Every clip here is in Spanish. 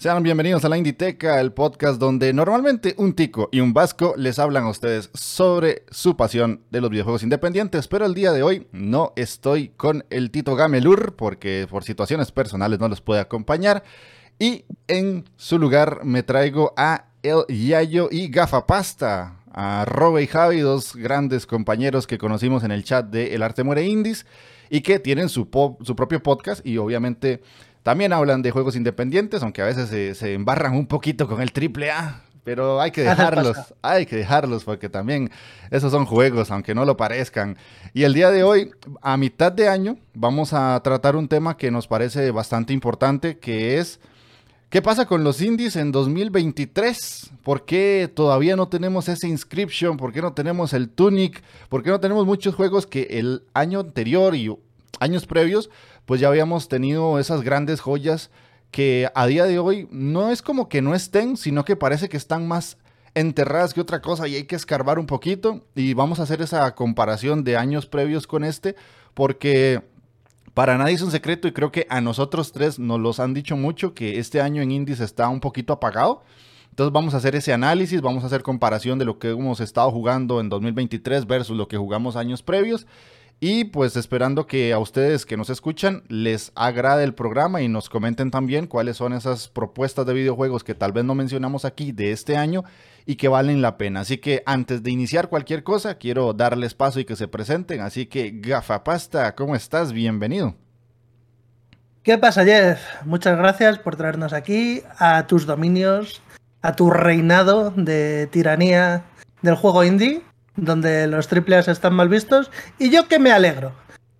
Sean bienvenidos a la Inditeca, el podcast donde normalmente un tico y un vasco les hablan a ustedes sobre su pasión de los videojuegos independientes, pero el día de hoy no estoy con el Tito Gamelur porque por situaciones personales no los puede acompañar y en su lugar me traigo a El Yayo y Gafapasta, a Robe y Javi, dos grandes compañeros que conocimos en el chat de El Arte Muere Indies y que tienen su, su propio podcast y obviamente también hablan de juegos independientes, aunque a veces se, embarran un poquito con el triple A. Pero hay que dejarlos, hay que dejarlos porque también esos son juegos, aunque no lo parezcan. Y el día de hoy, a mitad de año, vamos a tratar un tema que nos parece bastante importante, que es ¿Qué pasa con los indies en 2023? ¿Por qué todavía no tenemos ese inscription? ¿Por qué no tenemos el Tunic? ¿Por qué no tenemos muchos juegos que el año anterior y años previos pues ya habíamos tenido esas grandes joyas que a día de hoy no es como que no estén, sino que parece que están más enterradas que otra cosa y hay que escarbar un poquito y vamos a hacer esa comparación de años previos con este porque para nadie es un secreto y creo que a nosotros tres nos los han dicho mucho que este año en Indies está un poquito apagado. Entonces vamos a hacer ese análisis, vamos a hacer comparación de lo que hemos estado jugando en 2023 versus lo que jugamos años previos y pues esperando que a ustedes que nos escuchan les agrade el programa y nos comenten también cuáles son esas propuestas de videojuegos que tal vez no mencionamos aquí de este año y que valen la pena. Así que antes de iniciar cualquier cosa, quiero darles paso y que se presenten. Así que Gafapasta, ¿cómo estás? Bienvenido. ¿Qué pasa, Jeff? Muchas gracias por traernos aquí a tus dominios, a tu reinado de tiranía del juego indie donde los triples están mal vistos. Y yo que me alegro,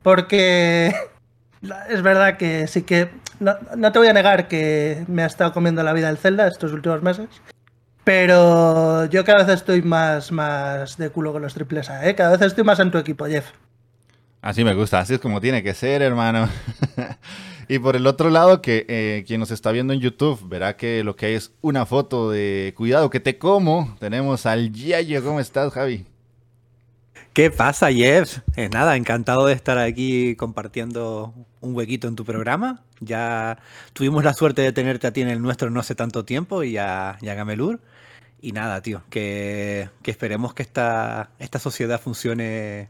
porque es verdad que sí que. No, te voy a negar que me ha estado comiendo la vida el Zelda estos últimos meses. Pero yo cada vez estoy más, más de culo con los triples A, ¿eh? Cada vez estoy más en tu equipo, Jeff. Así me gusta, así es como tiene que ser, hermano. y por el otro lado, que eh, quien nos está viendo en YouTube verá que lo que hay es una foto de cuidado que te como. Tenemos al Yayo. ¿Cómo estás, Javi? ¿Qué pasa, Jeff? Eh, nada, encantado de estar aquí compartiendo un huequito en tu programa. Ya tuvimos la suerte de tenerte a ti en el nuestro no hace tanto tiempo y a, Gamelur. Y nada, tío, que, esperemos que esta, sociedad funcione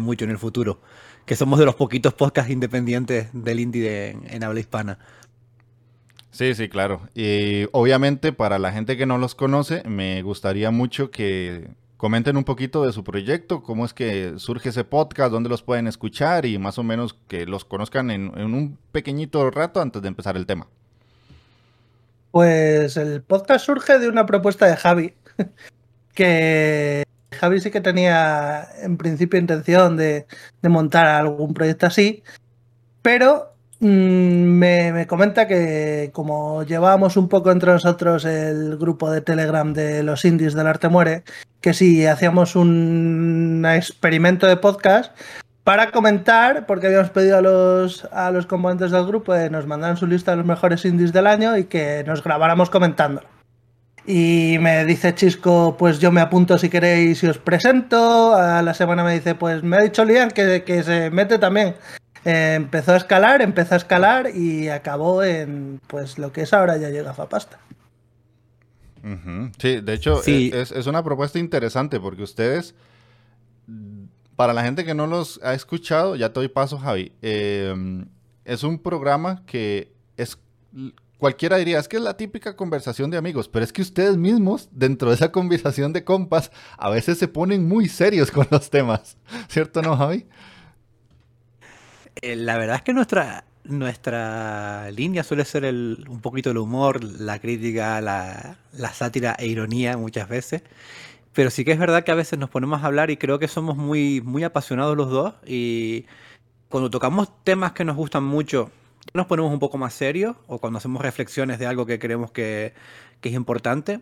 mucho en el futuro. Que somos de los poquitos podcasts independientes del indie en habla hispana. Sí, sí, claro. Y obviamente para la gente que no los conoce, me gustaría mucho que comenten un poquito de su proyecto, cómo es que surge ese podcast, dónde los pueden escuchar y más o menos que los conozcan en, un pequeñito rato antes de empezar el tema. Pues el podcast surge de una propuesta de Javi, que Javi sí que tenía en principio intención de, montar algún proyecto así, pero me, me, comenta que como llevábamos un poco entre nosotros el grupo de Telegram de los indies del arte muere, que si hacíamos un experimento de podcast para comentar, porque habíamos pedido a los, a los componentes del grupo que nos mandaran su lista de los mejores indies del año y que nos grabáramos comentando. Y me dice Chisco, pues yo me apunto si queréis y os presento. A la semana me dice, pues me ha dicho Lian que, que se mete también. Eh, empezó a escalar, empezó a escalar y acabó en pues lo que es ahora ya llega Fapasta. Sí, de hecho, e, Es, una propuesta interesante porque ustedes, para la gente que no los ha escuchado, ya te doy paso, Javi, em, es un programa que es, cualquiera diría, es que es la típica conversación de amigos, pero es que ustedes mismos, dentro de esa conversación de compas, a veces se ponen muy serios con los temas, ¿cierto, no, Javi? Eh, la verdad es que nuestra, nuestra línea suele ser el, un poquito el humor, la crítica, la, sátira e ironía muchas veces. Pero sí que es verdad que a veces nos ponemos a hablar y creo que somos muy, muy apasionados los dos. Y cuando tocamos temas que nos gustan mucho, nos ponemos un poco más serios o cuando hacemos reflexiones de algo que creemos que, es importante.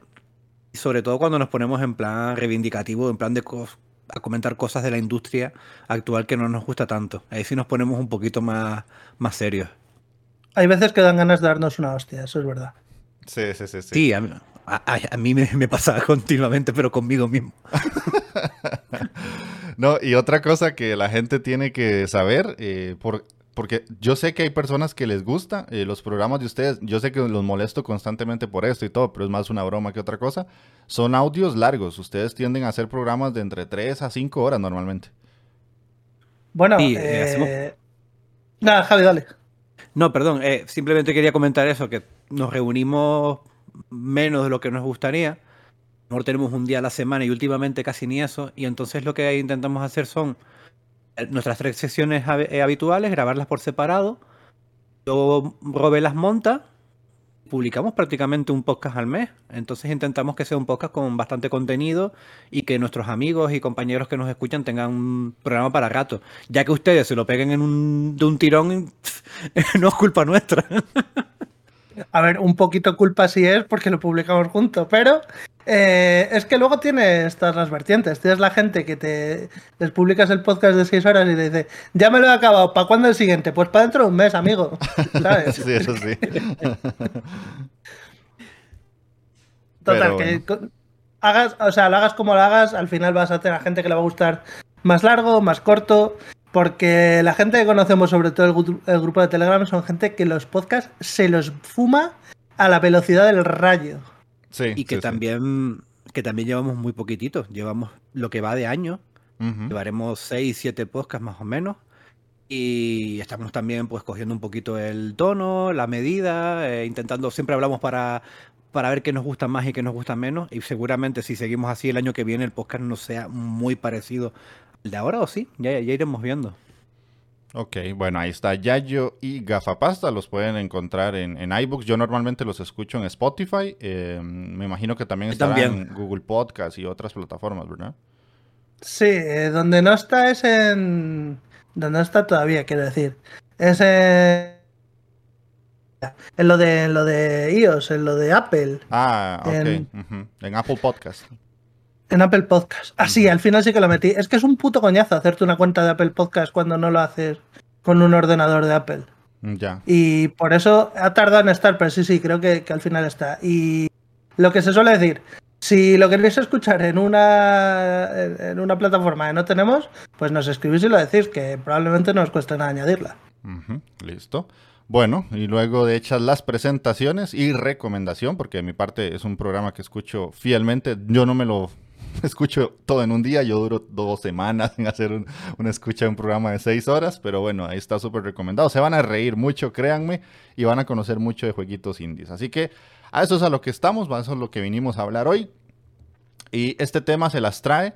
Y sobre todo cuando nos ponemos en plan reivindicativo, en plan de a comentar cosas de la industria actual que no nos gusta tanto. Ahí sí nos ponemos un poquito más, más serios. Hay veces que dan ganas de darnos una hostia, eso es verdad. Sí, sí, sí. Sí, sí a, mí, me, pasa continuamente, pero conmigo mismo. no, y otra cosa que la gente tiene que saber, eh, por, porque yo sé que hay personas que les gusta eh, los programas de ustedes, yo sé que los molesto constantemente por esto y todo, pero es más una broma que otra cosa. Son audios largos, ustedes tienden a hacer programas de entre 3 a 5 horas normalmente. Bueno, eh, nada, Javi, dale. No, perdón, eh, simplemente quería comentar eso, que nos reunimos menos de lo que nos gustaría. Mejor tenemos un día a la semana y últimamente casi ni eso. Y entonces lo que intentamos hacer son eh, nuestras tres sesiones eh, habituales, grabarlas por separado. Luego Robe las monta. Publicamos prácticamente un podcast al mes. Entonces intentamos que sea un podcast con bastante contenido y que nuestros amigos y compañeros que nos escuchan tengan un programa para rato. Ya que ustedes se lo peguen en un, de un tirón, no es culpa nuestra. A ver, un poquito culpa sí es porque lo publicamos juntos, pero eh, es que luego tienes todas las vertientes. Tienes la gente que te les publicas el podcast de 6 horas y te dice, ya me lo he acabado, ¿para cuándo el siguiente? Pues para dentro de un mes, amigo. ¿Sabes? sí, eso sí. Total, que hagas, o sea, lo hagas como lo hagas, al final vas a tener a gente que le va a gustar más largo, más corto. Porque la gente que conocemos, sobre todo el, grupo de Telegram, son gente que los podcasts se los fuma a la velocidad del rayo. Sí, y que también que también llevamos muy poquititos. Llevamos lo que va de año. Llevaremos 6, 7 podcasts más o menos. Y estamos también pues cogiendo un poquito el tono, la medida, eh, intentando, siempre hablamos para, para ver qué nos gusta más y qué nos gusta menos. Y seguramente si seguimos así el año que viene el podcast no sea muy parecido de ahora o sí, ya, ya iremos viendo. Ok, bueno, ahí está Yayo y Gafapasta, los pueden encontrar en, en iBooks. Yo normalmente los escucho en Spotify. Eh, me imagino que también están en Google Podcast y otras plataformas, ¿verdad? Sí, eh, donde no está es en. Donde no está todavía, quiero decir. Es en. En lo de, lo de iOS, en lo de Apple. Ah, ok. En, en Apple Podcast. En Apple Podcast. Ah, sí, al final sí que lo metí. Es que es un puto coñazo hacerte una cuenta de Apple Podcast cuando no lo haces con un ordenador de Apple. Ya. Y por eso ha tardado en estar, pero sí, sí, creo que, al final está. Y lo que se suele decir, si lo queréis escuchar en una, en una plataforma que no tenemos, pues nos escribís y lo decís, que probablemente no os cueste nada añadirla. Listo. Bueno, y luego de hechas las presentaciones y recomendación, porque de mi parte es un programa que escucho fielmente, yo no me lo escucho todo en un día. Yo duro dos semanas en hacer una escucha de un programa de seis horas, pero bueno, ahí está súper recomendado. Se van a reír mucho, créanme, y van a conocer mucho de jueguitos indies. Así que a eso es a lo que estamos, a eso es lo que vinimos a hablar hoy. Y este tema se las trae.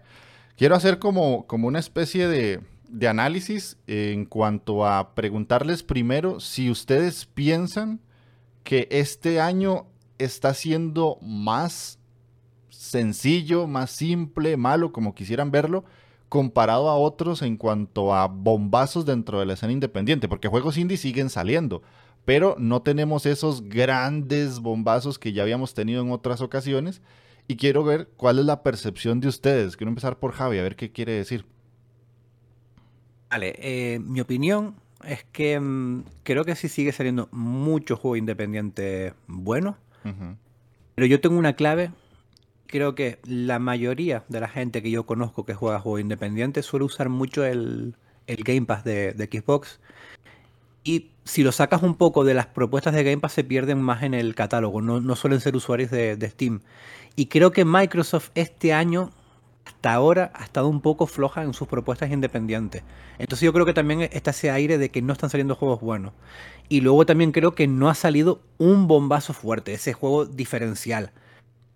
Quiero hacer como, como una especie de, de análisis en cuanto a preguntarles primero si ustedes piensan que este año está siendo más sencillo, más simple, malo, como quisieran verlo, comparado a otros en cuanto a bombazos dentro de la escena independiente, porque juegos indie siguen saliendo, pero no tenemos esos grandes bombazos que ya habíamos tenido en otras ocasiones. Y quiero ver cuál es la percepción de ustedes. Quiero empezar por Javi, a ver qué quiere decir. Vale, eh, mi opinión es que mm, creo que sí sigue saliendo mucho juego independiente bueno. Pero yo tengo una clave creo que la mayoría de la gente que yo conozco que juega juegos independientes suele usar mucho el, Game Pass de, Xbox. Y si lo sacas un poco de las propuestas de Game Pass, se pierden más en el catálogo. No, suelen ser usuarios de, Steam. Y creo que Microsoft este año, hasta ahora, ha estado un poco floja en sus propuestas independientes. Entonces yo creo que también está ese aire de que no están saliendo juegos buenos. Y luego también creo que no ha salido un bombazo fuerte, ese juego diferencial.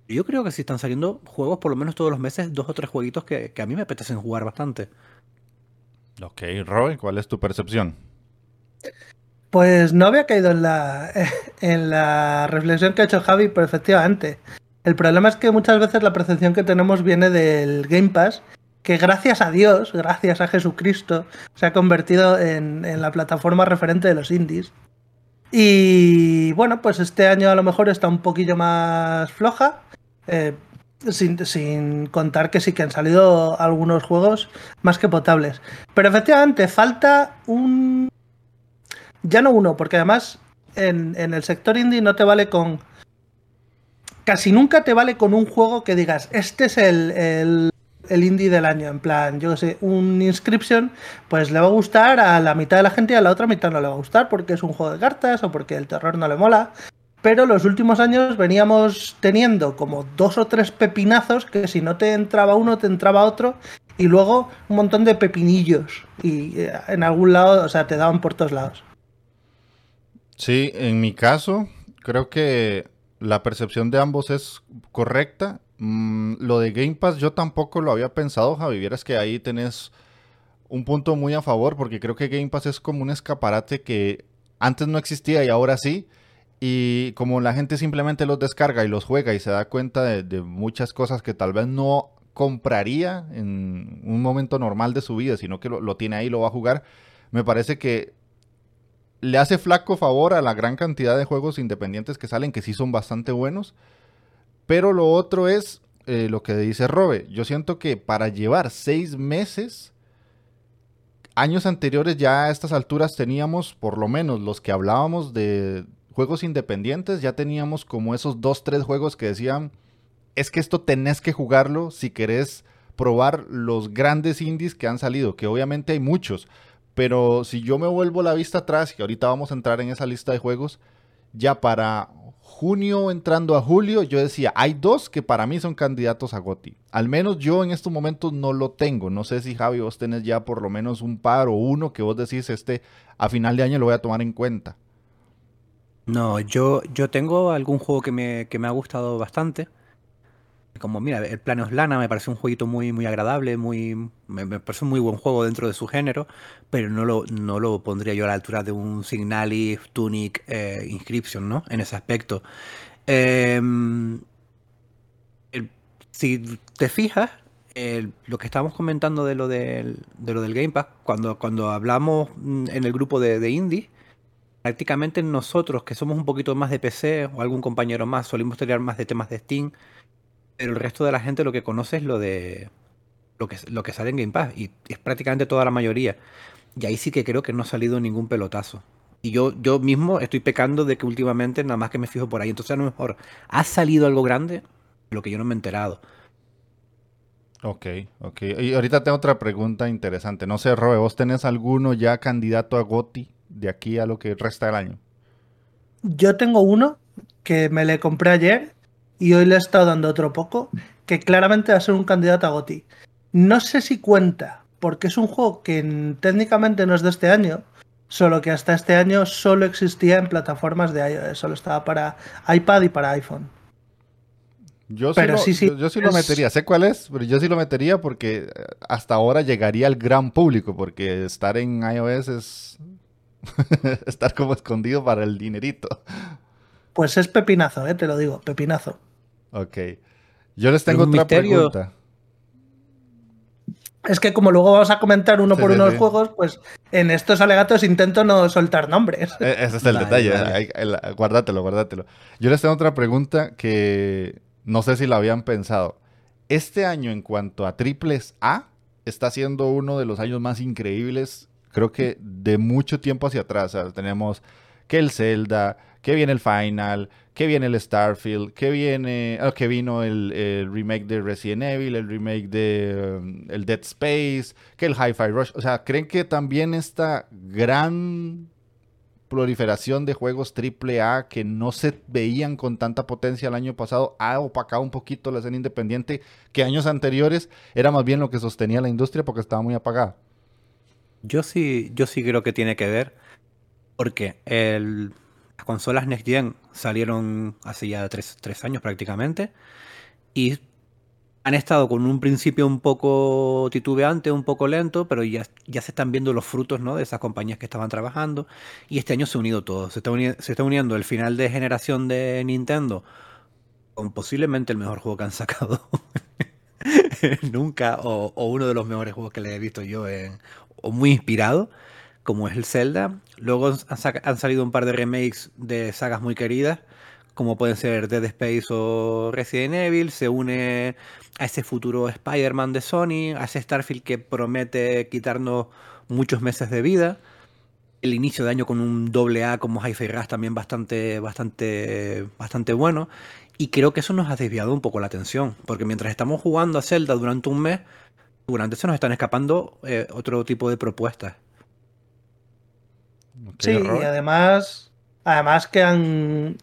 Yo creo que sí están saliendo juegos por lo menos todos los meses, dos o tres jueguitos que, a mí me apetecen jugar bastante. Ok, Roy, ¿cuál es tu percepción? Pues no había caído en la, en la reflexión que ha hecho Javi, pero efectivamente. El problema es que muchas veces la percepción que tenemos viene del Game Pass, que gracias a Dios, gracias a Jesucristo, se ha convertido en, en la plataforma referente de los indies. Y bueno, pues este año a lo mejor está un poquillo más floja. Eh, sin, contar que sí que han salido algunos juegos más que potables. Pero efectivamente, falta un. Ya no uno, porque además en, el sector indie no te vale con. Casi nunca te vale con un juego que digas, este es el, el, el indie del año. En plan, yo sé, un Inscription, pues le va a gustar a la mitad de la gente y a la otra mitad no le va a gustar porque es un juego de cartas o porque el terror no le mola. Pero los últimos años veníamos teniendo como dos o tres pepinazos que si no te entraba uno, te entraba otro. Y luego un montón de pepinillos. Y eh, en algún lado, o sea, te daban por todos lados. Sí, en mi caso, creo que la percepción de ambos es correcta. Mm, lo de Game Pass yo tampoco lo había pensado, Javi. Vieras que ahí tenés un punto muy a favor, porque creo que Game Pass es como un escaparate que antes no existía y ahora sí. Y como la gente simplemente los descarga y los juega y se da cuenta de, muchas cosas que tal vez no compraría en un momento normal de su vida, sino que lo, lo tiene ahí y lo va a jugar, me parece que le hace flaco favor a la gran cantidad de juegos independientes que salen, que sí son bastante buenos. Pero lo otro es eh, lo que dice Robe. Yo siento que para llevar seis meses, años anteriores ya a estas alturas teníamos, por lo menos los que hablábamos de juegos independientes, ya teníamos como esos dos, tres juegos que decían, es que esto tenés que jugarlo si querés probar los grandes indies que han salido, que obviamente hay muchos, pero si yo me vuelvo la vista atrás, y ahorita vamos a entrar en esa lista de juegos, ya para junio entrando a julio, yo decía, hay dos que para mí son candidatos a GOTI. Al menos yo en estos momentos no lo tengo. No sé si Javi vos tenés ya por lo menos un par o uno que vos decís, este a final de año lo voy a tomar en cuenta. No, yo, yo tengo algún juego que me, que me ha gustado bastante. Como, mira, el Planos Lana me parece un jueguito muy, muy agradable, muy, me, me, parece un muy buen juego dentro de su género, pero no lo, no lo pondría yo a la altura de un Signalis, Tunic, eh, Inscription, ¿no? En ese aspecto. El, si te fijas, lo que estábamos comentando de lo del, de lo del Game Pass, cuando, cuando hablamos en el grupo de, de indie, prácticamente nosotros, que somos un poquito más de PC o algún compañero más, solimos tener más de temas de Steam, pero el resto de la gente lo que conoce es lo de lo que, lo que sale en Game Pass y es prácticamente toda la mayoría. Y ahí sí que creo que no ha salido ningún pelotazo. Y yo, yo mismo estoy pecando de que últimamente nada más que me fijo por ahí. Entonces a lo mejor ha salido algo grande, lo que yo no me he enterado. Ok, ok. Y ahorita tengo otra pregunta interesante. No sé, Robe, ¿vos tenés alguno ya candidato a GOTI de aquí a lo que resta del año? Yo tengo uno que me le compré ayer y hoy le he estado dando otro poco, que claramente va a ser un candidato a GOTI. No sé si cuenta, porque es un juego que técnicamente no es de este año, solo que hasta este año solo existía en plataformas de iOS, solo estaba para iPad y para iPhone. Yo sí, pero lo, sí, sí, yo, yo sí es... lo metería, sé cuál es, pero yo sí lo metería porque hasta ahora llegaría al gran público, porque estar en iOS es estar como escondido para el dinerito. Pues es pepinazo, eh, te lo digo, pepinazo. Ok. Yo les tengo otra misterio... pregunta. Es que como luego vamos a comentar uno sí, por sí, uno los sí. juegos, pues en estos alegatos intento no soltar nombres. Ese es el vale, detalle, vale. guárdatelo, guárdatelo. Yo les tengo otra pregunta que no sé si la habían pensado. Este año en cuanto a triples A, está siendo uno de los años más increíbles, creo que de mucho tiempo hacia atrás. Tenemos que el Zelda, que viene el Final, que viene el Starfield, que viene, oh, que vino el, el, remake de Resident Evil, el remake de um, el Dead Space, que el Hi-Fi Rush. O sea, ¿creen que también esta gran proliferación de juegos AAA que no se veían con tanta potencia el año pasado ha opacado un poquito la escena independiente que años anteriores era más bien lo que sostenía la industria porque estaba muy apagada? Yo sí, yo sí creo que tiene que ver porque las consolas Next Gen salieron hace ya tres, tres, años prácticamente y han estado con un principio un poco titubeante, un poco lento, pero ya, ya se están viendo los frutos ¿no? de esas compañías que estaban trabajando y este año se ha unido todo. Se está, se está uniendo el final de generación de Nintendo con posiblemente el mejor juego que han sacado nunca o, o, uno de los mejores juegos que le he visto yo en, o muy inspirado como es el Zelda. Luego han, salido un par de remakes de sagas muy queridas, como pueden ser Dead Space o Resident Evil. Se une a ese futuro Spider-Man de Sony, a ese Starfield que promete quitarnos muchos meses de vida. El inicio de año con un doble A como Hi-Fi Rush también bastante, bastante, bastante bueno. Y creo que eso nos ha desviado un poco la atención, porque mientras estamos jugando a Zelda durante un mes, durante eso nos están escapando eh, otro tipo de propuestas. sí, y además, además que han...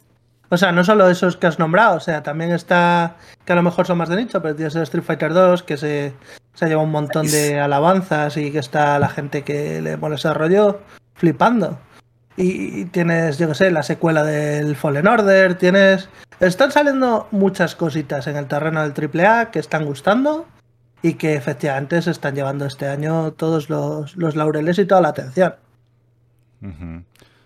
O sea, no solo esos que has nombrado, o sea, también está, que a lo mejor son más de nicho, pero tienes el Street Fighter 2, que se, se lleva un montón de alabanzas y que está la gente que le desarrolló flipando. Y tienes, yo qué sé, la secuela del Fallen Order, tienes... Están saliendo muchas cositas en el terreno del AAA que están gustando y que efectivamente se están llevando este año todos los, laureles y toda la atención.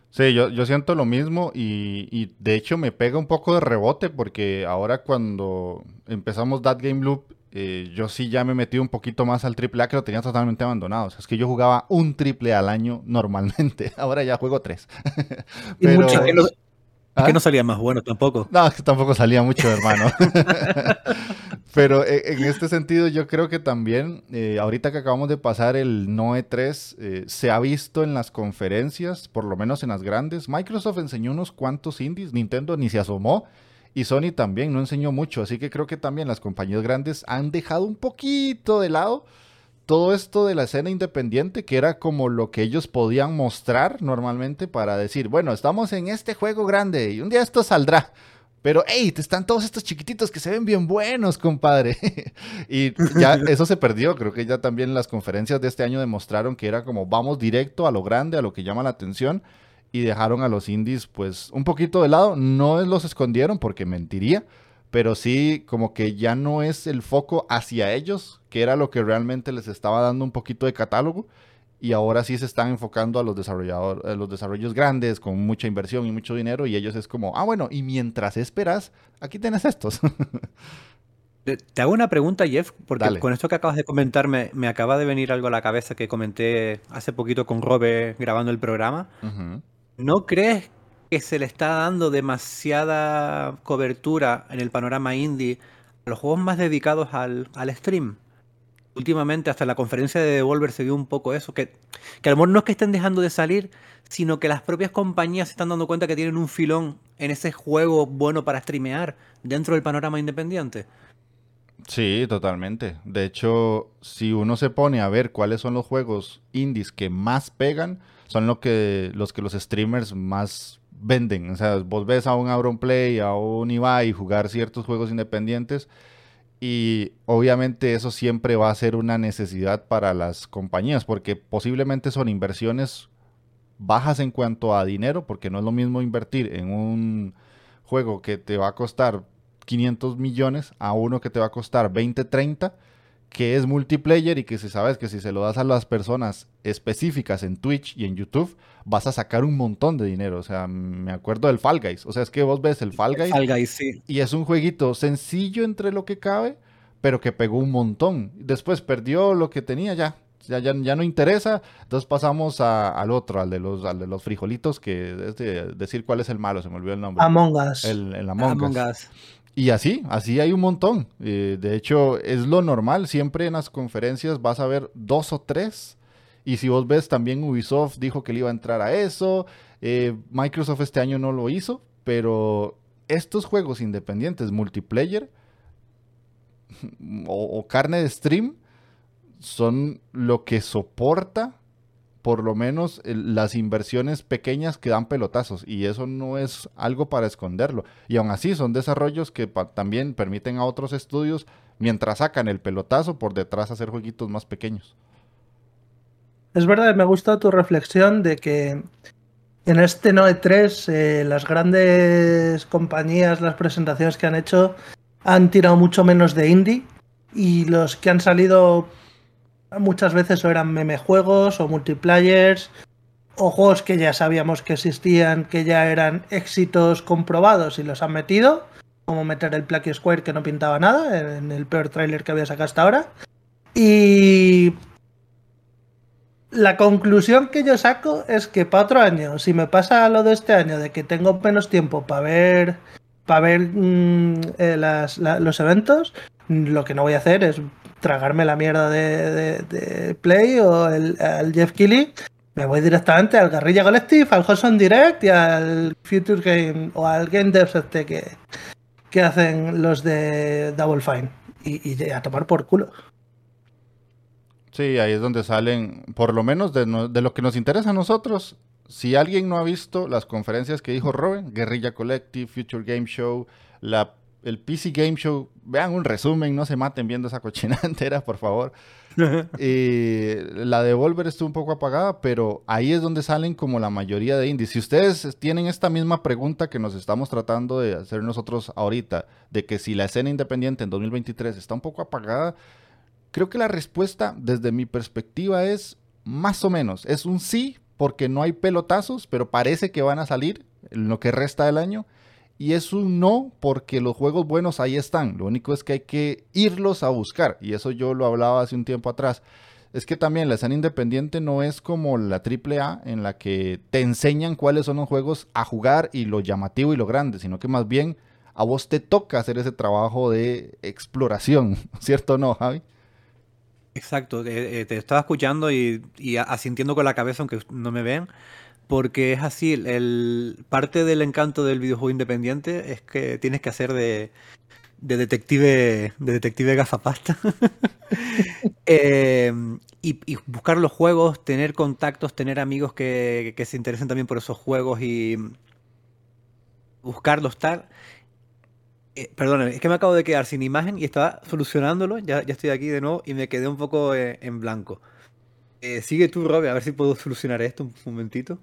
Sí, yo, yo, siento lo mismo y, y, de hecho me pega un poco de rebote porque ahora cuando empezamos That Game Loop, eh, yo sí ya me metí un poquito más al triple A que lo tenía totalmente abandonado. O sea, es que yo jugaba un triple al año normalmente, ahora ya juego tres. Pero... Es que ¿Ah? no salía más bueno tampoco. No, es que tampoco salía mucho, hermano. Pero eh, en este sentido, yo creo que también, eh, ahorita que acabamos de pasar el NOE 3, eh, se ha visto en las conferencias, por lo menos en las grandes. Microsoft enseñó unos cuantos indies, Nintendo ni se asomó. Y Sony también no enseñó mucho, así que creo que también las compañías grandes han dejado un poquito de lado todo esto de la escena independiente, que era como lo que ellos podían mostrar normalmente para decir, bueno, estamos en este juego grande y un día esto saldrá. Pero, hey, te están todos estos chiquititos que se ven bien buenos, compadre. y ya eso se perdió. Creo que ya también las conferencias de este año demostraron que era como vamos directo a lo grande, a lo que llama la atención. Y dejaron a los indies, pues, un poquito de lado. No los escondieron porque mentiría pero sí como que ya no es el foco hacia ellos, que era lo que realmente les estaba dando un poquito de catálogo, y ahora sí se están enfocando a los desarrolladores, a los desarrollos grandes con mucha inversión y mucho dinero, y ellos es como, ah, bueno, y mientras esperas, aquí tienes estos. Te hago una pregunta, Jeff, porque con esto que acabas de comentar me, acaba de venir algo a la cabeza que comenté hace poquito con Robe grabando el programa. ¿No crees que se le está dando demasiada cobertura en el panorama indie a los juegos más dedicados al, stream. Últimamente, hasta la conferencia de Devolver se vio un poco eso, que, que a lo mejor no es que estén dejando de salir, sino que las propias compañías se están dando cuenta que tienen un filón en ese juego bueno para streamear dentro del panorama independiente. Sí, totalmente. De hecho, si uno se pone a ver cuáles son los juegos indies que más pegan, son lo que, los que los streamers más venden. O sea, vos ves a un Play, a un Ibai jugar ciertos juegos independientes y obviamente eso siempre va a ser una necesidad para las compañías porque posiblemente son inversiones bajas en cuanto a dinero porque no es lo mismo invertir en un juego que te va a costar 500 millones a uno que te va a costar 20, 30 que es multiplayer y que si sabes que si se lo das a las personas específicas en Twitch y en YouTube, vas a sacar un montón de dinero. O sea, me acuerdo del Fall Guys. O sea, es que vos ves el Fall Guys. Fall Guys, sí. Y es un jueguito sencillo entre lo que cabe, pero que pegó un montón. Después perdió lo que tenía ya. Ya, ya, ya no interesa. Entonces pasamos al otro, al de los, de los frijolitos, que es de decir cuál es el malo, se me olvidó el nombre. Among Us. El, Among, Us. Y así, así hay un montón. Eh, de hecho, es lo normal. Siempre en las conferencias vas a ver dos o tres. Y si vos ves, también Ubisoft dijo que le iba a entrar a eso. Eh, Microsoft este año no lo hizo. Pero estos juegos independientes, multiplayer o carne de stream, son lo que soporta por lo menos las inversiones pequeñas que dan pelotazos y eso no es algo para esconderlo. Y aún así son desarrollos que también permiten a otros estudios, mientras sacan el pelotazo, por detrás hacer jueguitos más pequeños. Es verdad, me gusta tu reflexión de que en este Noe 3 eh, las grandes compañías, las presentaciones que han hecho han tirado mucho menos de indie y los que han salido muchas veces o eran meme juegos o multiplayers o juegos que ya sabíamos que existían, que ya eran éxitos comprobados y los han metido, como meter el Plucky Square que no pintaba nada en el peor tráiler que había sacado hasta ahora. Y la conclusión que yo saco es que para otro año, si me pasa lo de este año, de que tengo menos tiempo para ver, para ver mm, eh, los eventos, lo que no voy a hacer es tragarme la mierda de, Play o el, al Jeff Keighley. Me voy directamente al Guerrilla Collective, al Hudson Direct y al Future Game o al Game Devs este que, que hacen los de Double Fine. Y, a tomar por culo. Sí, ahí es donde salen, por lo menos de, de lo que nos interesa a nosotros. Si alguien no ha visto las conferencias que dijo Robin, Guerrilla Collective, Future Game Show, la, el PC Game Show, vean un resumen, no se maten viendo esa cochina entera, por favor. Y la de Volver estuvo un poco apagada, pero ahí es donde salen como la mayoría de indies. Si ustedes tienen esta misma pregunta que nos estamos tratando de hacer nosotros ahorita, de que si la escena independiente en 2023 está un poco apagada, creo que la respuesta desde mi perspectiva es más o menos. Es un sí porque no hay pelotazos, pero parece que van a salir en lo que resta del año. Y es un no porque los juegos buenos ahí están. Lo único es que hay que irlos a buscar. Y eso yo lo hablaba hace un tiempo atrás. Es que también la escena independiente no es como la AAA en la que te enseñan cuáles son los juegos a jugar y lo llamativo y lo grande, sino que más bien a vos te toca hacer ese trabajo de exploración, ¿cierto o no, Javi? Exacto, eh, eh, te estaba escuchando y, asintiendo con la cabeza, aunque no me ven, porque es así, el, parte del encanto del videojuego independiente es que tienes que hacer de, de detective, de detective gafapasta. Eh, y, y buscar los juegos, tener contactos, tener amigos que, que se interesen también por esos juegos y buscarlos tal. Eh, perdóname, es que me acabo de quedar sin imagen y estaba solucionándolo. Ya, ya estoy aquí de nuevo y me quedé un poco eh, en blanco. Eh, sigue tú, Robbie, a ver si puedo solucionar esto un momentito.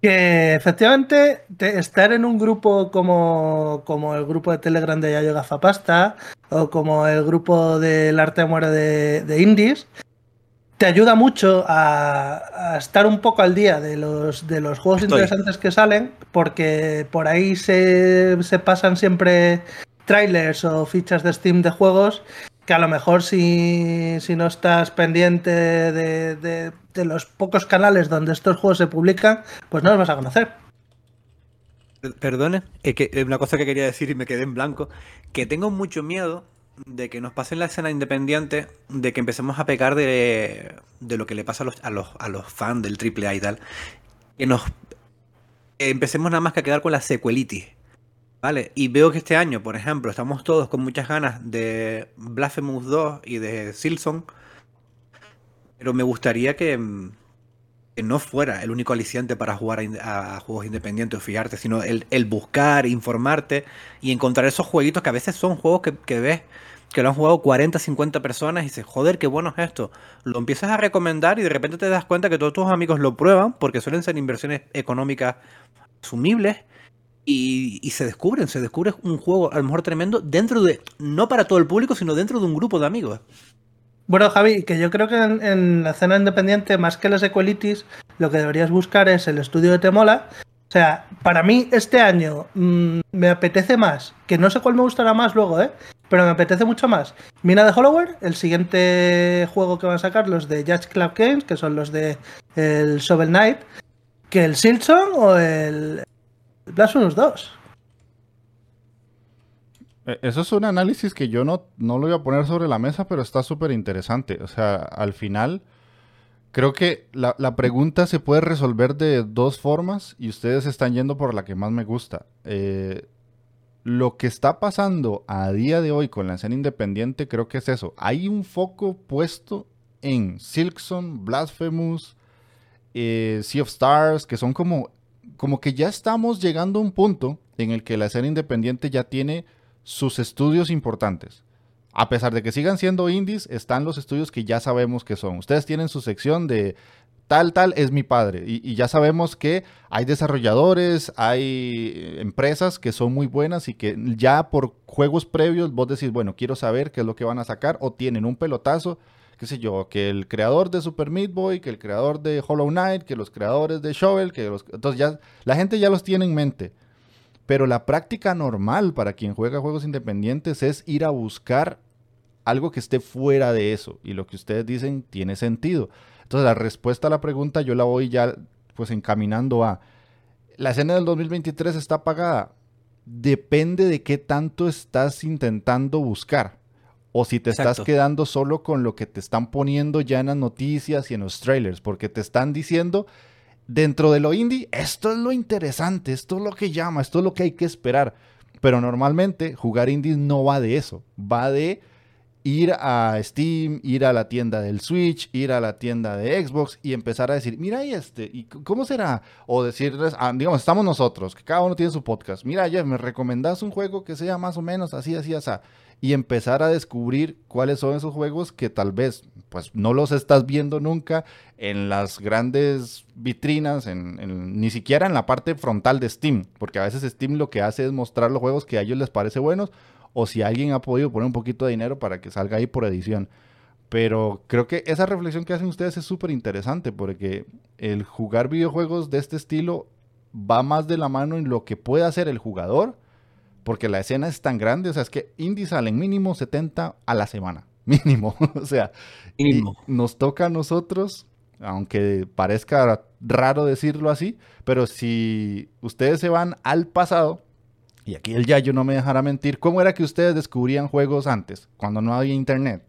Que efectivamente te- estar en un grupo como, como el grupo de Telegram de Yayo Gafapasta o como el grupo del arte muere de, de indies te ayuda mucho a, a estar un poco al día de los, de los juegos Estoy. interesantes que salen porque por ahí se, se pasan siempre trailers o fichas de Steam de juegos que a lo mejor si, si no estás pendiente de, de- los pocos canales donde estos juegos se publican, pues no los vas a conocer. Per- Perdone, es que una cosa que quería decir y me quedé en blanco, que tengo mucho miedo de que nos pase en la escena independiente, de que empecemos a pecar de, de lo que le pasa a los, a los, a los fans del AAA y tal, que nos empecemos nada más que a quedar con la sequelitis. ¿Vale? Y veo que este año, por ejemplo, estamos todos con muchas ganas de Blasphemous 2 y de Silson, pero me gustaría que, no fuera el único aliciente para jugar a, juegos independientes o fijarte, sino el, el buscar, informarte y encontrar esos jueguitos que a veces son juegos que, que ves que lo han jugado 40, 50 personas y dices, joder, qué bueno es esto. Lo empiezas a recomendar y de repente te das cuenta que todos tus amigos lo prueban porque suelen ser inversiones económicas asumibles y, se descubren, se descubre un juego a lo mejor tremendo dentro de, no para todo el público, sino dentro de un grupo de amigos. Bueno, Javi, que yo creo que en, la escena independiente, más que las Equalities, lo que deberías buscar es el estudio de Temola. O sea, para mí este año mm, me apetece más, que no sé cuál me gustará más luego, ¿eh? Pero me apetece mucho más. Mina de Hollower, el siguiente juego que van a sacar, los de Judge Club Games, que son los de el Shovel Knight, que el Silson o el Blasphemous 2. Eh, Eso es un análisis que yo no, no lo voy a poner sobre la mesa, pero está súper interesante. O sea, al final, creo que la, la pregunta se puede resolver de dos formas y ustedes están yendo por la que más me gusta. Eh, lo que está pasando a día de hoy con la escena independiente, creo que es eso. Hay un foco puesto en Silkson, Blasphemous, eh, Sea of Stars, que son como, como que ya estamos llegando a un punto en el que la escena independiente ya tiene sus estudios importantes. A pesar de que sigan siendo indies, están los estudios que ya sabemos que son. Ustedes tienen su sección de tal, tal es mi padre. Y, y ya sabemos que hay desarrolladores, hay eh, empresas que son muy buenas y que ya por juegos previos vos decís, bueno, quiero saber qué es lo que van a sacar o tienen un pelotazo, qué sé yo, que el creador de Super Meat Boy, que el creador de Hollow Knight, que los creadores de Shovel, que los... Entonces ya la gente ya los tiene en mente. Pero la práctica normal para quien juega juegos independientes es ir a buscar algo que esté fuera de eso. Y lo que ustedes dicen tiene sentido. Entonces la respuesta a la pregunta yo la voy ya pues encaminando a, ¿la escena del 2023 está apagada? Depende de qué tanto estás intentando buscar. O si te estás quedando solo con lo que te están poniendo ya en las noticias y en los trailers, porque te están diciendo dentro de lo indie, esto es lo interesante, esto es lo que llama, esto es lo que hay que esperar. Pero normalmente jugar indies no va de eso, va de ir a Steam, ir a la tienda del Switch, ir a la tienda de Xbox y empezar a decir, mira y este, ¿y cómo será? O decirles, ah, digamos, estamos nosotros, que cada uno tiene su podcast. Mira, Jeff, ¿me recomendás un juego que sea más o menos así, así, así? Y empezar a descubrir cuáles son esos juegos que tal vez, pues, no los estás viendo nunca en las grandes vitrinas, en, ni siquiera en la parte frontal de Steam, porque a veces Steam lo que hace es mostrar los juegos que a ellos les parece buenos o si alguien ha podido poner un poquito de dinero para que salga ahí por edición. Pero creo que esa reflexión que hacen ustedes es súper interesante porque el jugar videojuegos de este estilo va más de la mano en lo que puede hacer el jugador, porque la escena es tan grande, o sea, es que indies salen mínimo 70 a la semana, mínimo, o sea, nos toca a nosotros, aunque parezca raro decirlo así, pero si ustedes se van al pasado, y aquí el Yayo no me dejará mentir, ¿cómo era que ustedes descubrían juegos antes, cuando no había internet?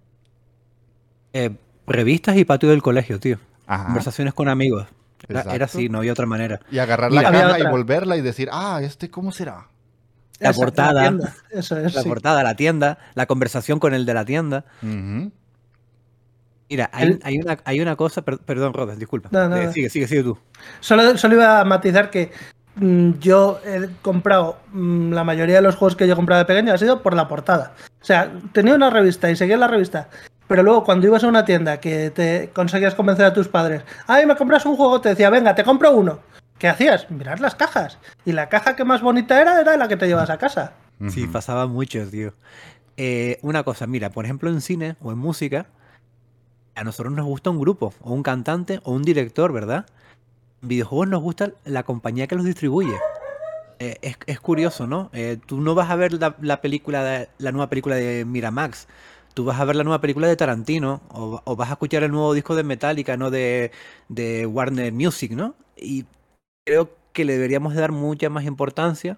Eh, revistas y patio del colegio, tío. Conversaciones con amigos. Era, así, no había otra manera. Y agarrar la caja y volverla y decir, ah, este, ¿cómo será? La portada, la, Eso es, la portada, la tienda, la conversación con el de la tienda. Mira, hay, una, hay una cosa, perdón, Robert, disculpa. Eh, sigue, sigue, sigue tú. Solo, solo iba a matizar que Mm, yo he comprado mm, la mayoría de los juegos que yo he comprado de pequeño ha sido por la portada. O sea, tenía una revista y seguía la revista. Pero luego cuando ibas a una tienda que te conseguías convencer a tus padres, ay, me compras un juego, te decía, venga, te compro uno. ¿Qué hacías? Mirar las cajas. Y la caja que más bonita era era la que te llevas a casa. Sí, pasaba mucho, tío. Eh, una cosa, mira, por ejemplo en cine o en música, a nosotros nos gusta un grupo, o un cantante, o un director, ¿verdad? videojuegos nos gusta la compañía que los distribuye. Eh, es, curioso, ¿no? Eh, tú no vas a ver la, película, de, la nueva película de Miramax. Tú vas a ver la nueva película de Tarantino o, vas a escuchar el nuevo disco de Metallica, ¿no? De, de, Warner Music, ¿no? Y creo que le deberíamos dar mucha más importancia.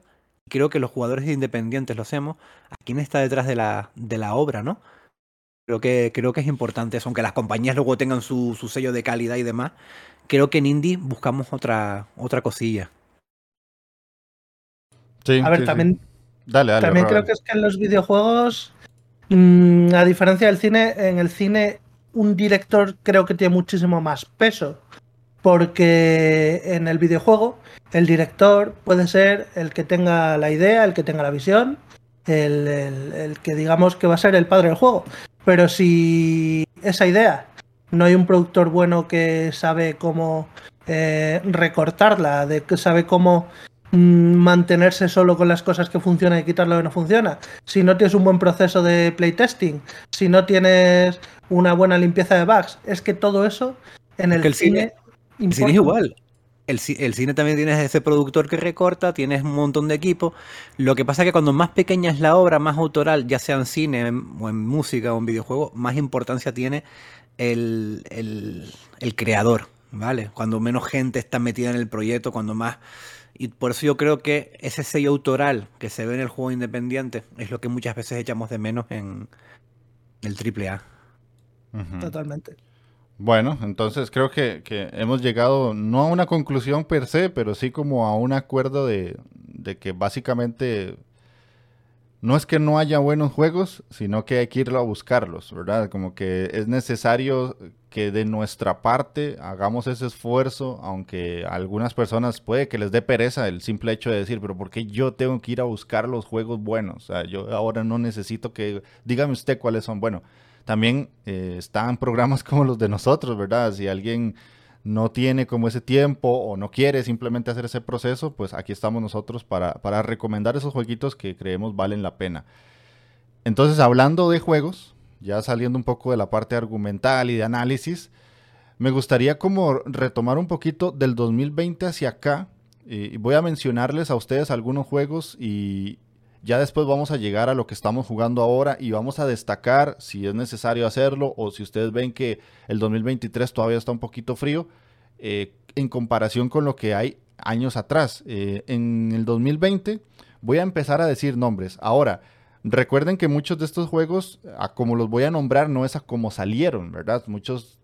Creo que los jugadores independientes lo hacemos. ¿A quién está detrás de la, de la obra, no? Creo que, creo que es importante eso, aunque las compañías luego tengan su, su sello de calidad y demás creo que en indie buscamos otra, otra cosilla. Sí, a ver, también, Dale, también creo que es que en los videojuegos, mm, a diferencia del cine, en el cine un director creo que tiene muchísimo más peso. Porque en el videojuego el director puede ser el que tenga la idea, el que tenga la visión, el, el que digamos que va a ser el padre del juego. Pero si esa idea no hay un productor bueno que sabe cómo eh, recortarla, de que sabe cómo mm, mantenerse solo con las cosas que funcionan y quitar lo que no funciona. Si no tienes un buen proceso de playtesting, si no tienes una buena limpieza de bugs, es que todo eso en el, cine, el cine es igual. El, cine también tienes ese productor que recorta, tienes un montón de equipo. Lo que pasa es que cuando más pequeña es la obra, más autoral, ya sea en cine o en música o en videojuego, más importancia tiene el, el, creador, ¿vale? Cuando menos gente está metida en el proyecto, cuando más... Y por eso yo creo que ese sello autoral que se ve en el juego independiente es lo que muchas veces echamos de menos en el AAA. Totalmente. Bueno, entonces creo que, que, hemos llegado no a una conclusión per se, pero sí como a un acuerdo de, de que básicamente no es que no haya buenos juegos, sino que hay que irlo a buscarlos, ¿verdad? Como que es necesario que de nuestra parte hagamos ese esfuerzo, aunque a algunas personas puede que les dé pereza el simple hecho de decir, pero ¿por qué yo tengo que ir a buscar los juegos buenos? O sea, yo ahora no necesito que, dígame usted cuáles son. Bueno, también eh, están programas como los de nosotros, ¿verdad? Si alguien no tiene como ese tiempo o no quiere simplemente hacer ese proceso, pues aquí estamos nosotros para, para recomendar esos jueguitos que creemos valen la pena. Entonces, hablando de juegos, ya saliendo un poco de la parte argumental y de análisis, me gustaría como retomar un poquito del 2020 hacia acá y voy a mencionarles a ustedes algunos juegos y, Ya después vamos a llegar a lo que estamos jugando ahora y vamos a destacar si es necesario hacerlo o si ustedes ven que el 2023 todavía está un poquito frío eh, en comparación con lo que hay años atrás. Eh, en el 2020 voy a empezar a decir nombres. Ahora, recuerden que muchos de estos juegos, a como los voy a nombrar, no es a como salieron, ¿verdad? Muchos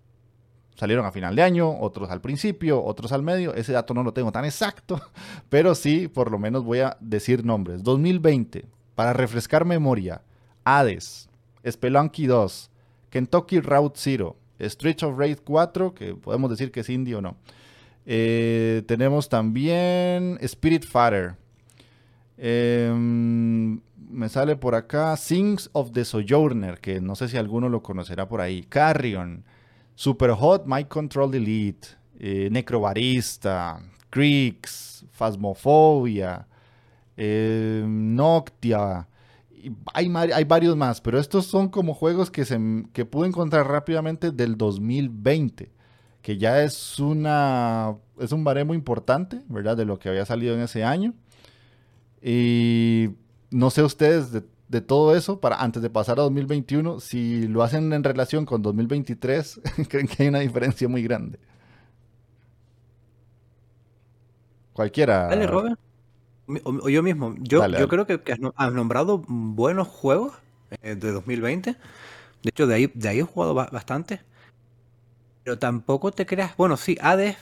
salieron a final de año, otros al principio, otros al medio. Ese dato no lo tengo tan exacto, pero sí, por lo menos voy a decir nombres. 2020, para refrescar memoria, Hades, Spelunky 2, Kentucky Route Zero, Street of Rage 4, que podemos decir que es indie o no. Eh, tenemos también Spirit Fighter. Em, me sale por acá Things of the Sojourner, que no sé si alguno lo conocerá por ahí. Carrion. Super Hot, My Control Delete, eh, Necrobarista, Creeks, Phasmophobia, eh, Noctia. Hay, hay, varios más, pero estos son como juegos que, se, que pude encontrar rápidamente del 2020, que ya es, una, es un baremo importante, ¿verdad? De lo que había salido en ese año. Y no sé ustedes de de todo eso para antes de pasar a 2021, si lo hacen en relación con 2023, creen que hay una diferencia muy grande. Cualquiera. Dale, Robert. O, yo mismo. Yo, yo creo que, has nombrado buenos juegos eh, de 2020. De hecho, de ahí, de ahí he jugado bastante. Pero tampoco te creas. Bueno, sí, Hades,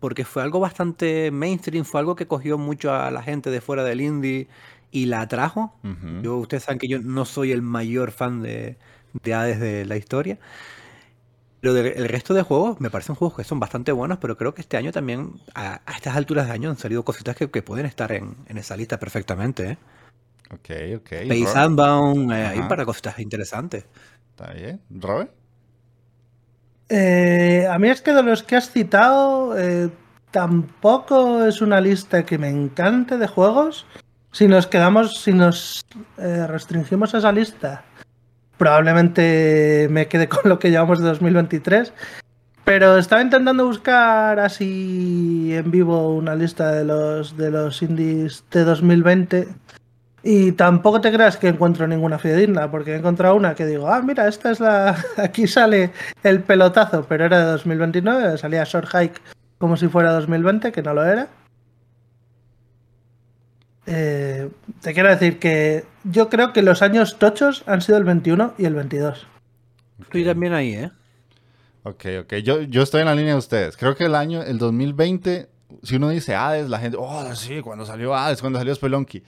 porque fue algo bastante mainstream, fue algo que cogió mucho a la gente de fuera del indie y la atrajo. yo, ustedes saben que yo no soy el mayor fan de, de Hades de la historia. Pero el resto de juegos me parecen juegos que son bastante buenos, pero creo que este año también, a, estas alturas de año, han salido cositas que, pueden estar en, esa lista perfectamente. ¿eh? Ok, ok. Space Unbound, eh, hay para cositas interesantes. Está bien. ¿Robert? Eh, a mí es que de los que has citado, eh, tampoco es una lista que me encante de juegos. Si nos quedamos, si nos eh, restringimos a esa lista, probablemente me quede con lo que llevamos de 2023. Pero estaba intentando buscar así en vivo una lista de los, de los indies de 2020. Y tampoco te creas que encuentro ninguna fidedigna, porque he encontrado una que digo, ah, mira, esta es la. Aquí sale el pelotazo, pero era de 2029, salía Short Hike como si fuera 2020, que no lo era. Eh, te quiero decir que yo creo que los años tochos han sido el 21 y el 22. Estoy también ahí, ¿eh? Ok, ok. Yo, yo estoy en la línea de ustedes. Creo que el año, el 2020, si uno dice Hades, la gente, oh, sí, cuando salió Hades, cuando salió Spelunky.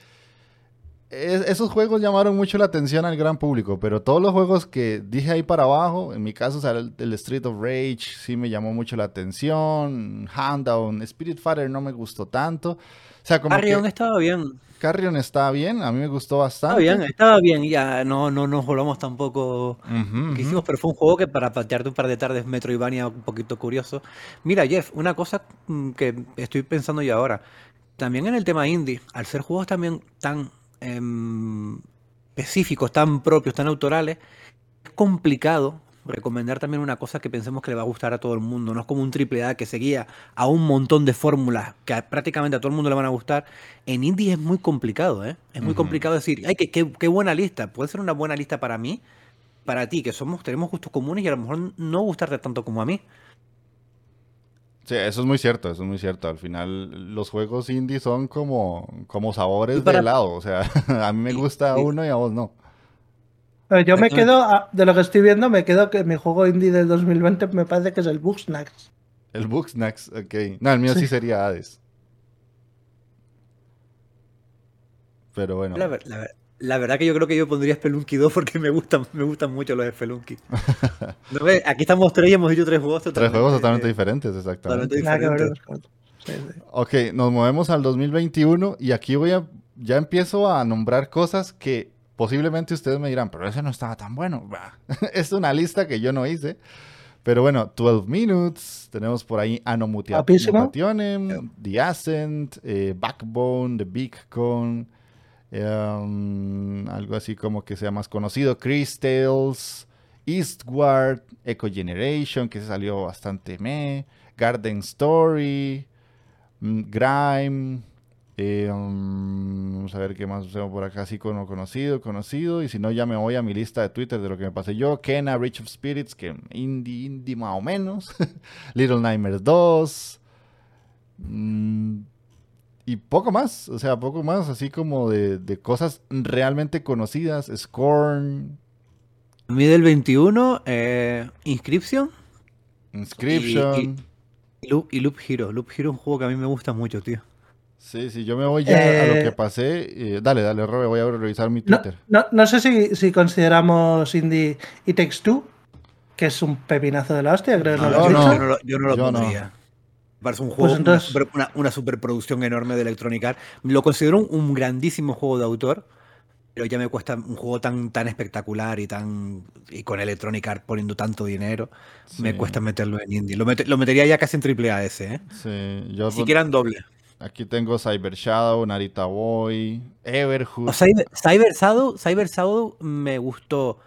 esos juegos llamaron mucho la atención al gran público, pero todos los juegos que dije ahí para abajo, en mi caso, o el, el, Street of Rage sí me llamó mucho la atención, Handown, Spirit Fighter no me gustó tanto sea, Carrion estaba bien. Carrion estaba bien, a mí me gustó bastante. Estaba bien, estaba bien, ya no, no nos volvamos tampoco que hicimos, pero fue un juego que para patearte un par de tardes Metroidvania un poquito curioso. Mira, Jeff, una cosa mm, que estoy pensando yo ahora, también en el tema indie, al ser juegos también tan em, específicos, tan propios, tan autorales, es complicado recomendar también una cosa que pensemos que le va a gustar a todo el mundo. No es como un triple A que seguía a un montón de fórmulas que prácticamente a todo el mundo le van a gustar. En indie es muy complicado, ¿eh? Es muy complicado decir, ay, qué, qué, buena lista. Puede ser una buena lista para mí, para ti, que somos, tenemos gustos comunes y a lo mejor no gustarte tanto como a mí. Sí, eso es muy cierto, eso es muy cierto. Al final, los juegos indie son como, como sabores de helado. O sea, a mí me gusta uno y a vos no. Yo me quedo, de lo que estoy viendo, me quedo que mi juego indie del 2020 me parece que es el Booksnacks. El Booksnacks, ok. No, el mío sí, sería Hades. Pero bueno. La, verdad que yo creo que yo pondría Spelunky 2 porque me gustan, me gustan mucho los Spelunky. Aquí estamos tres y hemos dicho tres juegos totalmente, Tres juegos totalmente diferentes, exactamente. Ok, nos movemos al 2021 y aquí voy a. Ya empiezo a nombrar cosas que Posiblemente ustedes me dirán, pero ese no estaba tan bueno. es una lista que yo no hice. Pero bueno, 12 Minutes, tenemos por ahí Anomutationem, The Ascent, eh, Backbone, The Big Con, em, algo así como que sea más conocido, Crystals, Eastward, Echo Generation, que se salió bastante me, Garden Story, mm, Grime, Eh, um, vamos a ver qué más tengo por acá, así como conocido, conocido. Y si no, ya me voy a mi lista de Twitter de lo que me pasé yo. Kena, Rich of Spirits, que indie, indie más o menos. Little Nightmares 2. Mm, y poco más, o sea, poco más, así como de, de cosas realmente conocidas. Scorn, A mí del 21, eh, Inscription Inscription. y Loop, y Loop Hero. Loop Hero es un juego que a mí me gusta mucho, tío. Sí, sí, yo me voy ya a lo Eh, que pasé. eh, dale, dale, Robe, voy a revisar mi Twitter. no, no sé si, si consideramos Indie It Takes Two, que es un pepinazo de la hostia, creo que no, lo no. Yo no lo, yo no lo Yo pondría. Parece un Pues juego, entonces- una, super- una- una superproducción enorme de Electronic Arts. Lo considero un, un grandísimo juego de autor, pero ya me cuesta un juego tan, tan espectacular y tan y con Electronic Arts poniendo tanto dinero, me cuesta meterlo en indie. Lo, mete- lo metería ya casi en triple A ese, ¿eh? Sí, yo Ni siquiera en doble. Aquí tengo Cyber Shadow, Narita Boy, Everhood. O Cyber, Shadow, Cyber Shadow me gustó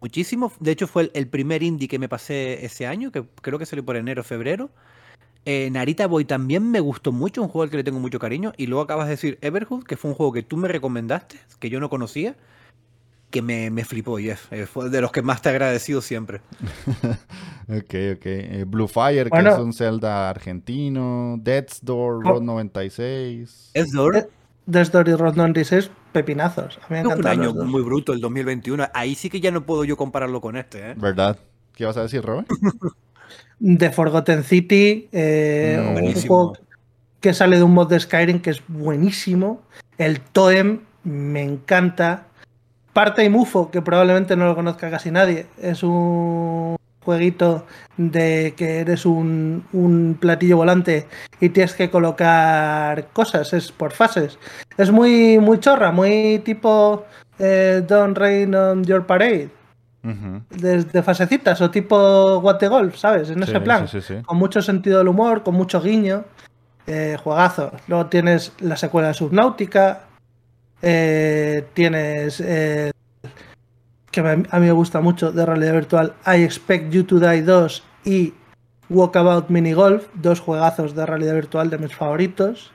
muchísimo. De hecho, fue el, primer indie que me pasé ese año, que creo que salió por enero, febrero. Eh, Narita Boy también me gustó mucho, un juego al que le tengo mucho cariño. Y luego acabas de decir Everhood, que fue un juego que tú me recomendaste, que yo no conocía, que me, me flipó, Jeff. Eh, fue de los que más te he agradecido siempre. Ok, ok. Eh, Blue Fire, que Bueno. es un Zelda argentino. Death's Door. Road 96. Es Door, Eh, Desde Dory Road 96, pepinazos. A mí me un año muy bruto, el 2021. Ahí sí que ya no puedo yo compararlo con este, ¿eh? ¿Verdad? ¿Qué vas a decir, Robe? The Forgotten City, eh, Mm, un buenísimo. juego que sale de un mod de Skyrim que es buenísimo. El Toem me encanta. Parte y Mufo, que probablemente no lo conozca casi nadie. Es un jueguito de que eres un, un platillo volante y tienes que colocar cosas, es por fases. Es muy, muy chorra, muy tipo eh, Don't Rain on Your Parade, de, de fasecitas o tipo What the Golf, ¿sabes? En ese plan Sí, sí, sí. con mucho sentido del humor, con mucho guiño. Eh, juegazo. Luego tienes la secuela de Subnautica. Eh, tienes. eh, que me- a mí me gusta mucho de realidad virtual. I Expect You to Die 2 y Walkabout Mini Golf. Dos juegazos de realidad virtual de mis favoritos.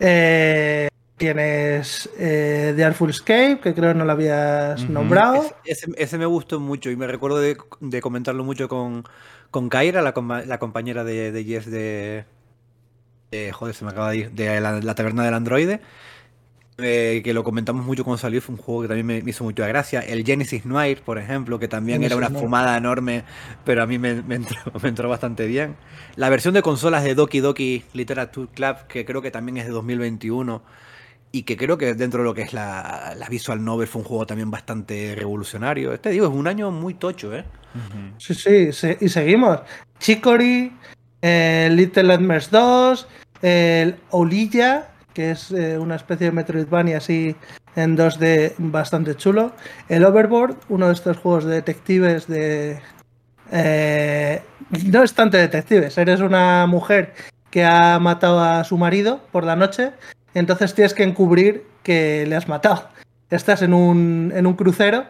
Eh, tienes eh, The Artful Escape, que creo no lo habías nombrado. Ese, ese me gustó mucho y me recuerdo de, de comentarlo mucho con, con Kaira, la, compa- la compañera de, de Jeff de, de- Joder, se me acaba de ir. De la, la taberna del androide. Eh, que lo comentamos mucho cuando salió. Fue un juego que también me, me hizo mucha gracia. El Genesis Noir, por ejemplo, que también era una Noir. fumada enorme, pero a mí me, me entró, me entró bastante bien. La versión de consolas de Doki Doki Literature Club, que creo que también es de 2021 y que creo que dentro de lo que es la, la Visual Novel fue un juego también bastante revolucionario. Este digo, es un año muy tocho, ¿eh? Sí, sí, y seguimos. Chicory, eh, Little Nightmares 2, el Olilla, que es eh, una especie de Metroidvania así en 2D bastante chulo. El Overboard, uno de estos juegos de detectives de... eh, no es tanto de detectives, eres una mujer que ha matado a su marido por la noche, entonces tienes que encubrir que le has matado. Estás en un, en un crucero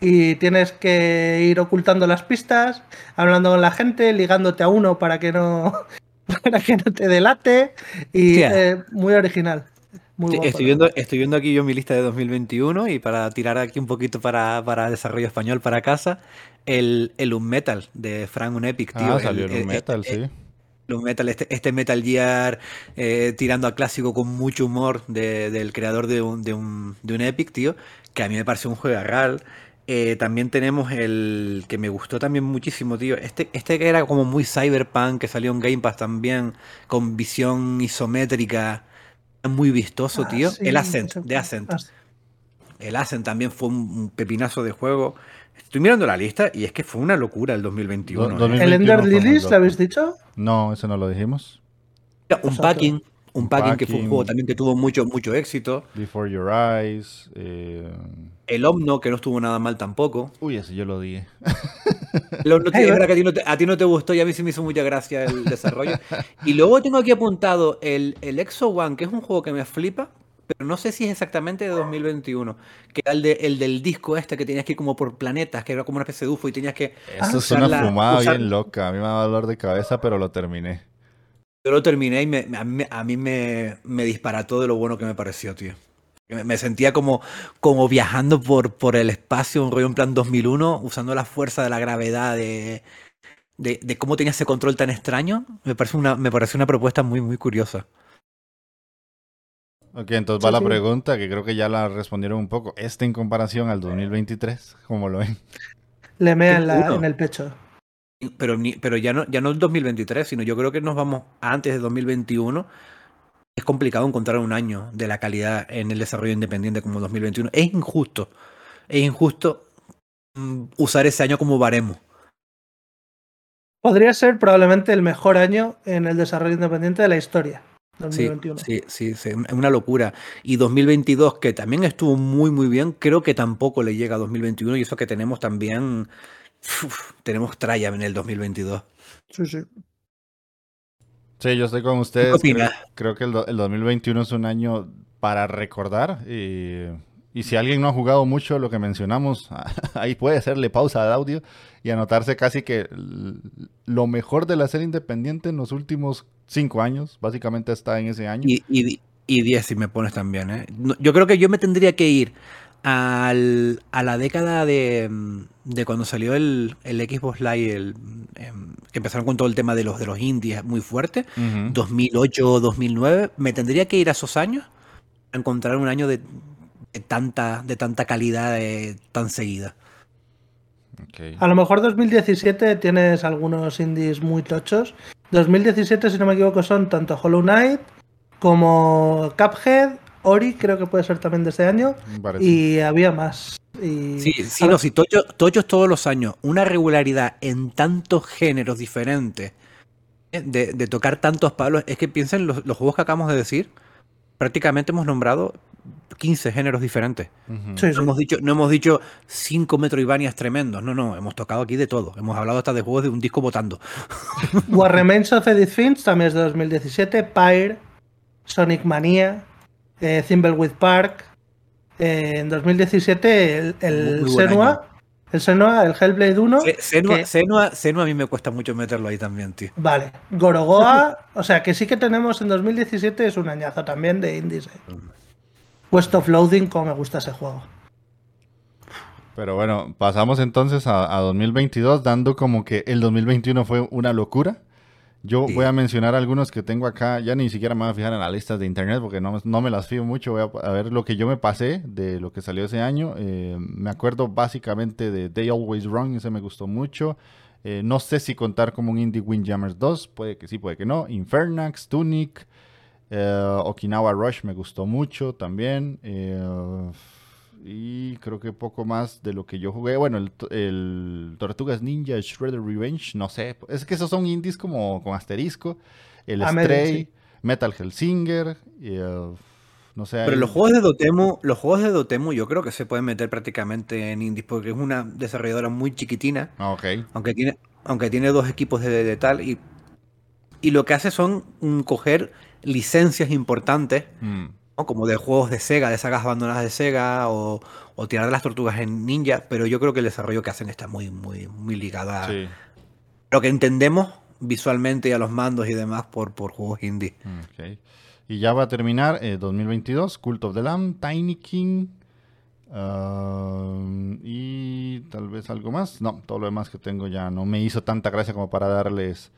y tienes que ir ocultando las pistas, hablando con la gente, ligándote a uno para que no para que no te delate y eh, muy original. Muy Sí, guapo, estoy, viendo, estoy viendo aquí yo mi lista de 2021 y para tirar aquí un poquito para, para desarrollo español para casa, el, el Unmetal de Frank Unepic, tío. Ah, salió el, el- metal, el- sí. el Unmetal, este, este Metal Gear eh, tirando a clásico con mucho humor de- del creador de un, de, un, de un Epic, tío, que a mí me pareció un juego real. Eh, también tenemos el que me gustó también muchísimo, tío. Este, este que era como muy cyberpunk, que salió en Game Pass también, con visión isométrica, muy vistoso, Ah, tío. sí, el Ascent, de Ascent. El Ascent también fue un, un pepinazo de juego. Estoy mirando la lista y es que fue una locura el 2021. Do- ¿eh? 2000 ¿El Ender 2021 fue muy Lilies, lo habéis dicho? No, eso no lo dijimos. Un Exacto. packing, un packing que fue un juego también que tuvo mucho, mucho éxito. Before Your Eyes. eh, El Omno, que no estuvo nada mal tampoco. Uy, ese yo lo dije. El Omno, Ay, es va- verdad que a ti, no te, a ti no te gustó y a mí sí me hizo mucha gracia el desarrollo. y luego tengo aquí apuntado el, el Exo One, que es un juego que me flipa, pero no sé si es exactamente de 2021. Que era el, de, el del disco este que tenías que ir como por planetas, que era como una especie de UFO y tenías que Eso es una la- fumada usar- bien loca. A mí me da dolor de cabeza, pero lo terminé. Yo lo terminé y me, a mí, a mí me, me disparató de lo bueno que me pareció, tío. Me, sentía como, como viajando por, por el espacio, un rollo en plan 2001, usando la fuerza de la gravedad, de, de, de cómo tenía ese control tan extraño. Me parece una, me parece una propuesta muy, muy curiosa. Ok, entonces Sí, va la sí. pregunta, que creo que ya la respondieron un poco. ¿Este en comparación al 2023? ¿Cómo lo ven? Le mea en, la- en el pecho. Pero, ni, pero ya no ya no el 2023, sino yo creo que nos vamos antes de 2021. Es complicado encontrar un año de la calidad en el desarrollo independiente como 2021. Es injusto. Es injusto mm, usar ese año como baremo. Podría ser probablemente el mejor año en el desarrollo independiente de la historia. Sí, 2021. sí, sí, sí, es una locura. Y 2022, que también estuvo muy, muy bien, creo que tampoco le llega a 2021 y eso que tenemos también, uf, tenemos tralla en el 2022. Sí, sí. Sí, yo estoy con ustedes. Creo, creo que el, el 2021 es un año para recordar. Y, y si alguien no ha jugado mucho lo que mencionamos, ahí puede hacerle pausa al audio y anotarse casi que lo mejor de la serie independiente en los últimos cinco años. Básicamente está en ese año. Y, y, y 10 si me pones también, ¿eh? Yo creo que yo me tendría que ir al, a la década de, mm, de cuando salió el, el Xbox Live, el, em, que empezaron con todo el tema de los, de los indies muy fuerte, Ujú. 2008, 2009, me tendría que ir a esos años a encontrar un año de, de tanta, de tanta calidad eh, tan seguida. A lo mejor 2017 tienes algunos indies muy tochos. 2017, si no me equivoco, son tanto Hollow Knight como Cuphead, Ori, creo que puede ser también de este año, parece. y había más. Y... Sí, sí, no, sí, tochos, tochos todos los años, una regularidad en tantos géneros diferentes, ¿eh? de, de tocar tantos palos, es que piensen los, los juegos que acabamos de decir, prácticamente hemos nombrado 15 géneros diferentes. Sí, sí. No hemos dicho, no hemos dicho 5 Metroidvanias tremendos, no, no, hemos tocado aquí de todo, hemos hablado hasta de juegos de un disco votando. What Remains of Edith Finch también es de 2017, Pyre, Sonic Mania, eh, Thimbleweed Park. Eh, en 2017 el, el Senua, el Senua, el Hellblade 1. Se- Senua, que- Senua- Senua a mí me cuesta mucho meterlo ahí también, tío. Vale, Gorogoa, o sea que sí que tenemos en 2017 es un añazo también de indies. eh. West of Loading, como me gusta ese juego. Pero bueno, pasamos entonces a, a 2022, dando como que el 2021 fue una locura. Yo voy a mencionar algunos que tengo acá, ya ni siquiera me voy a fijar en las listas de internet porque no, me- no me las fío mucho. Voy a, a ver lo que yo me pasé de lo que salió ese año. Eh, me acuerdo básicamente de They Always Wrong, ese me gustó mucho. Eh, no sé si contar como un Indie Windjammers 2, puede que sí, puede que no. Infernax, Tunic, eh, Okinawa Rush me gustó mucho también. Y creo que poco más de lo que yo jugué. Bueno, el, el Tortugas Ninja Shredder Revenge, no sé. Es que esos son indies como con asterisco. El Ah, Stray, sí. Metal Hellsinger, y, eh, no sé. Pero los juegos de Dotemu, los juegos de Dotemu yo creo que se pueden meter prácticamente en indies porque es una desarrolladora muy chiquitina, Ah, ok. aunque tiene, aunque tiene dos equipos de, de tal y, y lo que hace son mm, coger licencias importantes, Mm, ¿no? como de juegos de Sega, de sagas abandonadas de Sega o, o tirar de las tortugas en Ninja, pero yo creo que el desarrollo que hacen está muy, muy, muy ligado a sí. lo que entendemos visualmente y a los mandos y demás por, por juegos indie. Y ya va a terminar eh, 2022, Cult of the Lamb, Tiny King. um, y tal vez algo más. No, todo lo demás que tengo ya no me hizo tanta gracia como para darles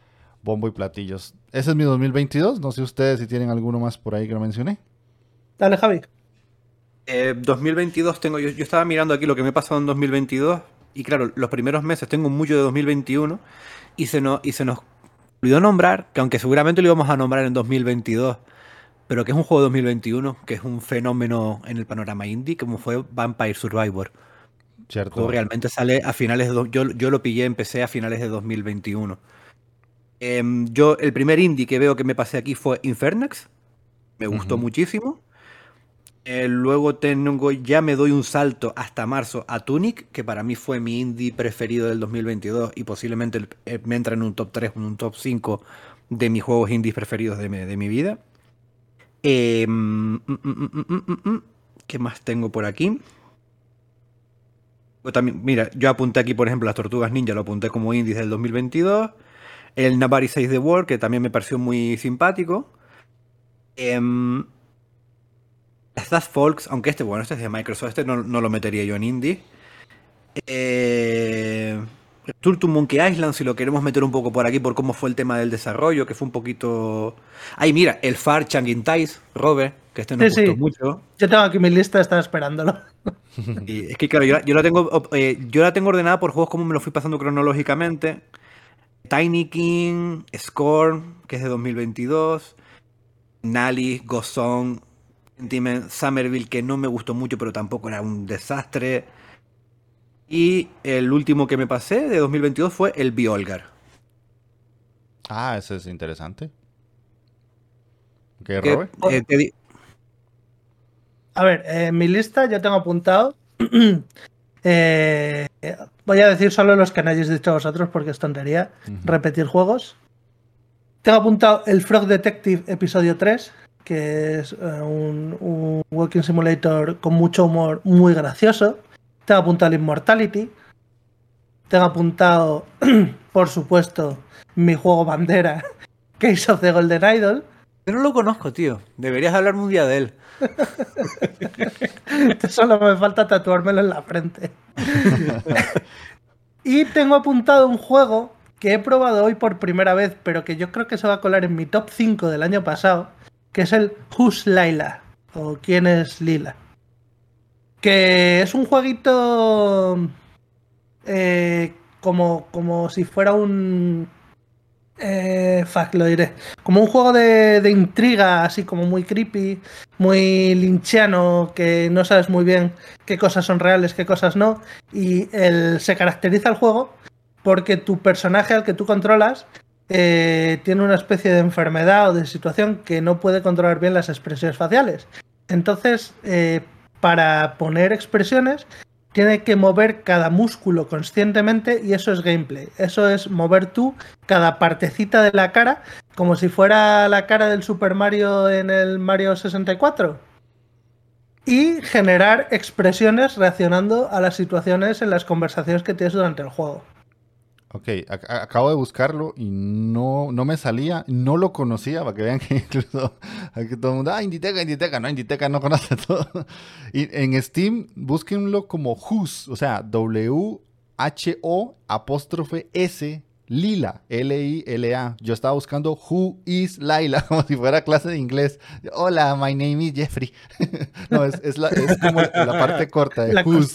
bombo y platillos. Ese es mi 2022. No sé ustedes si tienen alguno más por ahí que no mencioné. Dale, Javi. Eh, 2022 tengo, yo, yo estaba mirando aquí lo que me ha pasado en 2022 y claro, los primeros meses tengo mucho de 2021 y se nos, y se nos olvidó nombrar, que aunque seguramente lo íbamos a nombrar en 2022, pero que es un juego de 2021, que es un fenómeno en el panorama indie, como fue Vampire Survivor. El Cierto. juego realmente sale a finales de... Yo, yo lo pillé, empecé a finales de 2021. Em, yo, el primer indie que veo que me pasé aquí fue Infernax. Me gustó muchísimo. Eh, luego tengo, ya me doy un salto hasta marzo a Tunic, que para mí fue mi indie preferido del 2022 y posiblemente eh, me entra en un top 3, en un top 5 de mis juegos indies preferidos de mi, de mi vida. Eh, mm, mm, mm. ¿Qué más tengo por aquí? Mira, yo apunté aquí, por ejemplo, las Tortugas Ninja, lo apunté como indies del 2022. El Nobody Says the World, que también me pareció muy simpático. Em, Estas Folks, aunque este, bueno, este es de Microsoft, este no, no lo metería yo en indie. Eh, Tour to Monkey Island, si lo queremos meter un poco por aquí, por cómo fue el tema del desarrollo, que fue un poquito. Ay, mira, el Far Changing Ties, Robert, que este no Sí, gustó sí. mucho. Yo tengo aquí mi lista, estaba esperándolo. Y es que claro, yo, la- yo la tengo, eh, yo la tengo ordenada por juegos como me lo fui pasando cronológicamente. Tiny King, Scorn, que es de 2022. Nali, Gozón, Sentiment, Somerville, que no me gustó mucho, pero tampoco era un desastre. Y el último que me pasé de 2022 fue el Biolgar. Ah, ese es interesante. Que, Robert. eh, A ver, en mi lista yo tengo apuntado. eh, voy a decir solo los que no hayáis dicho vosotros porque es tontería repetir juegos. Tengo apuntado el Frog Detective episodio 3, que es eh, un, un Walking Simulator con mucho humor, muy gracioso. Tengo apuntado el Immortality. Tengo apuntado, por supuesto, mi juego bandera, Case of the Golden Idol. Yo no lo conozco, tío. Deberías hablarme un día de él. Solo me falta tatuármelo en la frente. y tengo apuntado un juego que he probado hoy por primera vez, pero que yo creo que se va a colar en mi top 5 del año pasado, que es el Who's Laila, o ¿Quién es Lila? Que es un jueguito eh, como, como si fuera un... Eh, fuck, lo diré. Como un juego de, de intriga, así como muy creepy, muy linchiano, que no sabes muy bien qué cosas son reales, qué cosas no. Y el, se caracteriza el juego porque tu personaje al que tú controlas eh, tiene una especie de enfermedad o de situación que no puede controlar bien las expresiones faciales. Entonces, eh, para poner expresiones, tiene que mover cada músculo conscientemente y eso es gameplay. Eso es mover tú cada partecita de la cara como si fuera la cara del Super Mario en el Mario 64. Y generar expresiones reaccionando a las situaciones en las conversaciones que tienes durante el juego. Ok, a- acabo de buscarlo y no, no me salía, no lo conocía, para que vean que incluso aquí todo el mundo, ah, Inditeca, Inditeca, no, Inditeca no conoce todo. Y en Steam, búsquenlo como Who's, o sea, W-H-O apóstrofe S, Lila, L-I-L-A. Yo estaba buscando Who is Laila, como si fuera clase de inglés. Hola, my name is Jeffrey. no, es, es, la, es como la parte corta de La Who's.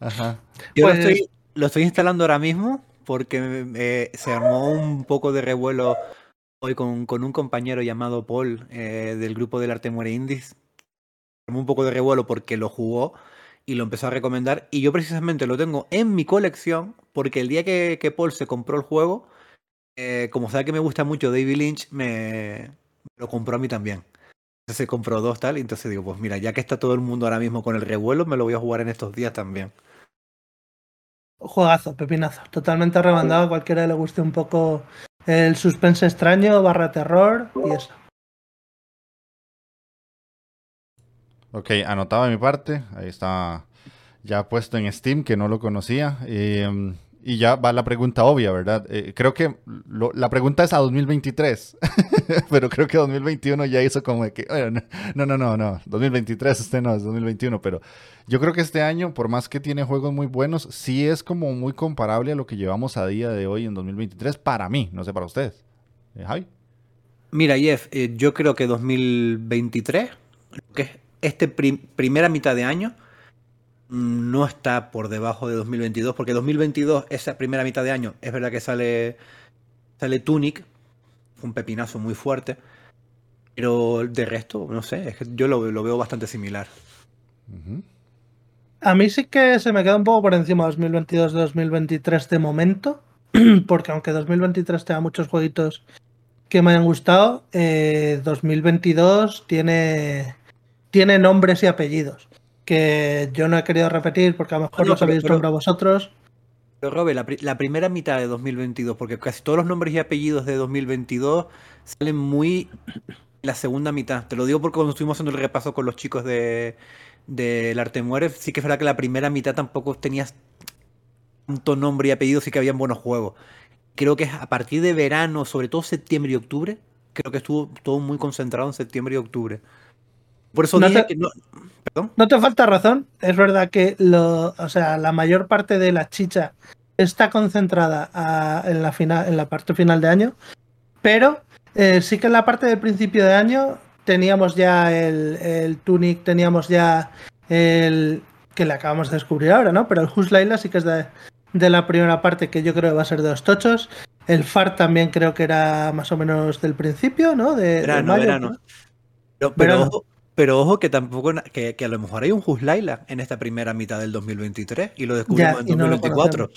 Ajá. Yo Pues- estoy, lo estoy instalando ahora mismo porque eh, se armó un poco de revuelo hoy con, un compañero llamado Paul eh, del grupo del Arte Muere Indies. Armó un poco de revuelo porque lo jugó y lo empezó a recomendar. Y yo precisamente lo tengo en mi colección porque el día que, Paul se compró el juego, eh, como sabe que me gusta mucho David Lynch, me lo compró a mí también. Se compró dos tal y entonces digo, pues mira, ya que está todo el mundo ahora mismo con el revuelo, me lo voy a jugar en estos días también. Juegazo, pepinazo. Totalmente remandado. A cualquiera le guste un poco el suspense extraño, barra terror y eso. Ok, anotado de mi parte. Ahí está ya puesto en Steam, que no lo conocía. Eh, y ya va la pregunta obvia, ¿verdad? Eh, creo que la pregunta es a 2023, pero creo que 2021 ya hizo como que, "Oye, no, no, no, no, no, 2023, este no, es 2021, pero yo creo que este año, por más que tiene juegos muy buenos, sí es como muy comparable a lo que llevamos a día de hoy en 2023, para mí, no sé para ustedes. Eh, Javi. Mira, Jeff, eh, yo creo que 2023, lo que es este prim- primera mitad de año, no está por debajo de 2022, porque 2022, esa primera mitad de año, es verdad que sale, sale Tunic, un pepinazo muy fuerte, pero de resto, no sé, es que yo lo, lo veo bastante similar. A mí sí que se me queda un poco por encima 2022 de 2023 de momento, porque aunque 2023 tenga muchos jueguitos que me hayan gustado, eh, 2022 tiene, tiene nombres y apellidos que yo no he querido repetir porque a lo mejor No, los habéis nombrado vosotros. Pero Robe, la, pri- la primera mitad de 2022, porque casi todos los nombres y apellidos de 2022 salen muy en la segunda mitad. Te lo digo porque cuando estuvimos haciendo el repaso con los chicos de del Arte Muere, sí que es verdad que la primera mitad tampoco tenías tanto nombre y apellido, sí que habían buenos juegos. creo que es a partir de verano, sobre todo septiembre y octubre, creo que estuvo todo muy concentrado en septiembre y octubre. Por eso No dije te- que no. Perdón. No te falta razón. Es verdad que lo, o sea, la mayor parte de la chicha está concentrada a- en, la final, en la parte final de año, pero eh, sí que en la parte del principio de año teníamos ya el, el Tunic, teníamos ya el que le acabamos de descubrir ahora, ¿no? Pero el Who's Layla sí que es de, de la primera parte que yo creo que va a ser de los tochos. El FAR también creo que era más o menos del principio, ¿no? De, de Verano, mayo, verano. ¿no? Pero. Pero ojo que tampoco, que, que a lo mejor hay un Laila en esta primera mitad del 2023 y lo descubrimos Ya, en y no lo 2024.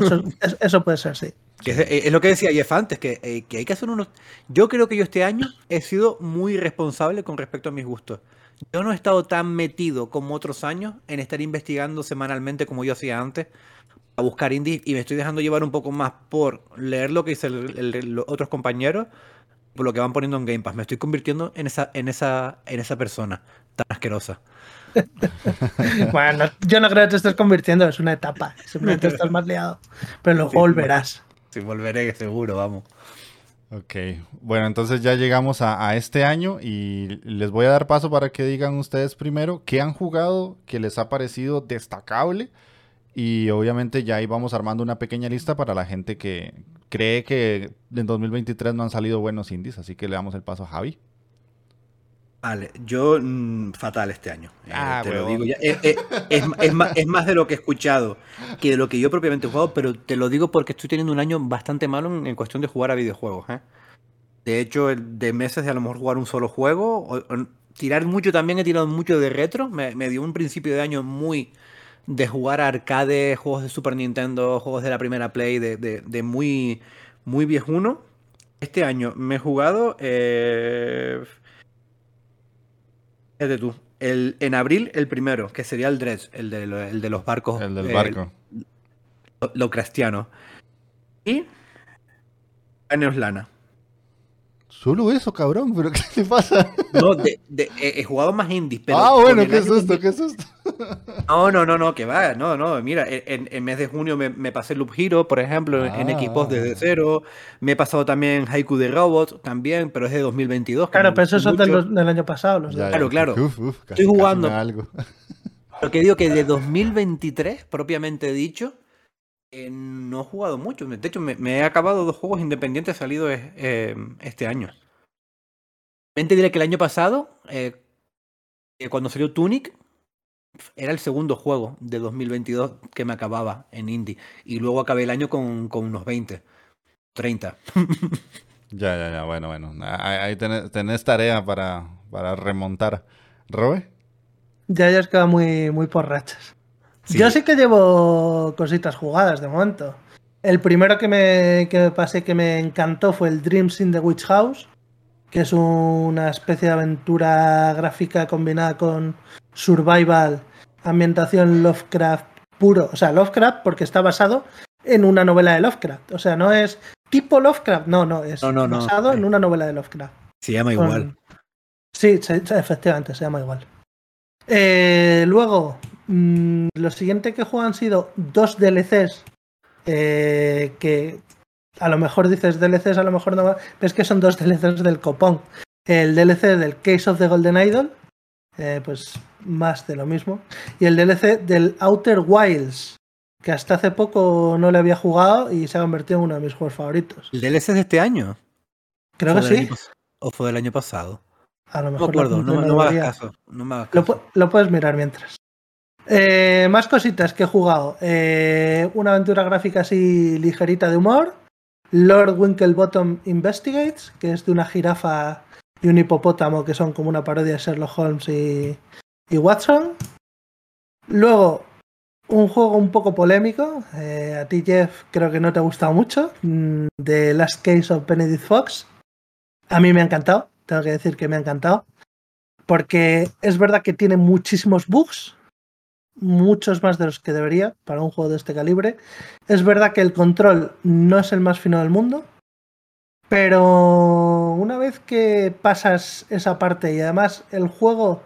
Eso, es- eso puede ser, sí. Que es, es lo que decía Jeff antes, que, eh, que hay que hacer unos... Yo creo que yo este año he sido muy responsable con respecto a mis gustos. Yo no he estado tan metido como otros años en estar investigando semanalmente como yo hacía antes a buscar indies y me estoy dejando llevar un poco más por leer lo que dicen otros compañeros por lo que van poniendo en Game Pass. Me estoy convirtiendo en esa, en esa, en esa persona tan asquerosa. Bueno, yo no creo que te estés convirtiendo, es una etapa. Simplemente estás más liado. Pero luego Sí, volverás. Sí, volveré, seguro, vamos. Ok, bueno, entonces ya llegamos a, a este año y les voy a dar paso para que digan ustedes primero qué han jugado, que les ha parecido destacable y obviamente ya ahí vamos armando una pequeña lista para la gente que cree que en 2023 no han salido buenos indies, así que le damos el paso a Javi. Vale, yo mm, fatal este año. eh, Ah, te lo digo ya. Eh, eh, es, es más, es más de lo que he escuchado que de lo que yo propiamente he jugado, pero te lo digo porque estoy teniendo un año bastante malo en, en cuestión de jugar a videojuegos. ¿eh? De hecho, de meses de a lo mejor jugar un solo juego, o- o tirar mucho también he tirado mucho de retro. Me, me dio un principio de año muy de jugar arcade, juegos de Super Nintendo, juegos de la primera Play, de, de- de muy, muy viejuno. Este año me he jugado. Eh, fíjate tú. El, en abril, el primero, que sería el Dredge, el de, el de los barcos. El del eh, barco. lo, lo cristiano. Y. Años Lana. Solo eso, cabrón, pero ¿qué le pasa? No, de- de- he, he jugado más indies, pero. ah, bueno, el qué susto, 2000 qué susto. No, no, no, no, que va, no, no, mira, en en mes de junio me, me pasé Loop Hero, por ejemplo, en Ah. equipos desde cero, me he pasado también Haiku de Robots, también, pero es de 2022. que Claro, pero esos son del, año pasado. Los Ya, Claro, ya. claro. Uf, uf, casi- Estoy jugando. algo. Lo que digo que de 2023, propiamente dicho, eh, no he jugado mucho. De hecho, me, me he acabado dos juegos independientes salidos eh, eh, este año. Realmente diré que el año pasado, eh, cuando salió Tunic, era el segundo juego de 2022 que me acababa en indie. Y luego acabé el año con, con unos 20, 30. Ya, ya, ya, bueno, bueno. Ahí, tenés, tenés tarea para, para remontar. ¿Robe? Ya ya os queda muy, muy por rachas. Sí. Yo sí que llevo cositas jugadas de momento. El primero que me, que me pasé que me encantó fue el Dreams in the Witch House, que es una especie de aventura gráfica combinada con survival, ambientación Lovecraft puro. O sea, Lovecraft porque está basado en una novela de Lovecraft. O sea, no es tipo Lovecraft, no, no, es No, no, no. basado en una novela de Lovecraft. Se llama Con- igual. Sí, se- se- efectivamente, se llama igual. Eh, luego, mm, lo siguiente que juego han sido dos DLCs eh, que a lo mejor dices DLCs, a lo mejor no, pero es que son dos DLCs del copón. El DLC del Case of the Golden Idol, eh, pues más de lo mismo. Y el DLC del Outer Wilds, que hasta hace poco no le había jugado y se ha convertido en uno de mis juegos favoritos. ¿El DLC de este año? Creo ¿O que sí. ¿O fue del año pasado? A lo mejor lo acuerdo, no, no me hagas caso. No me hagas Lo, caso. pu- lo puedes mirar mientras. Eh, más cositas que he jugado. Eh, una aventura gráfica así ligerita de humor. Lord Winklebottom Investigates, que es de una jirafa y un hipopótamo que son como una parodia de Sherlock Holmes y, Watson. Luego, un juego un poco polémico. eh, a ti, Jeff, creo que no te ha gustado mucho. mm, The Last Case of Benedict Fox. A mí me ha encantado. Tengo que decir que me ha encantado porque es verdad que tiene muchísimos bugs, muchos más de los que debería para un juego de este calibre. Es verdad que el control no es el más fino del mundo, pero una vez que pasas esa parte y además el juego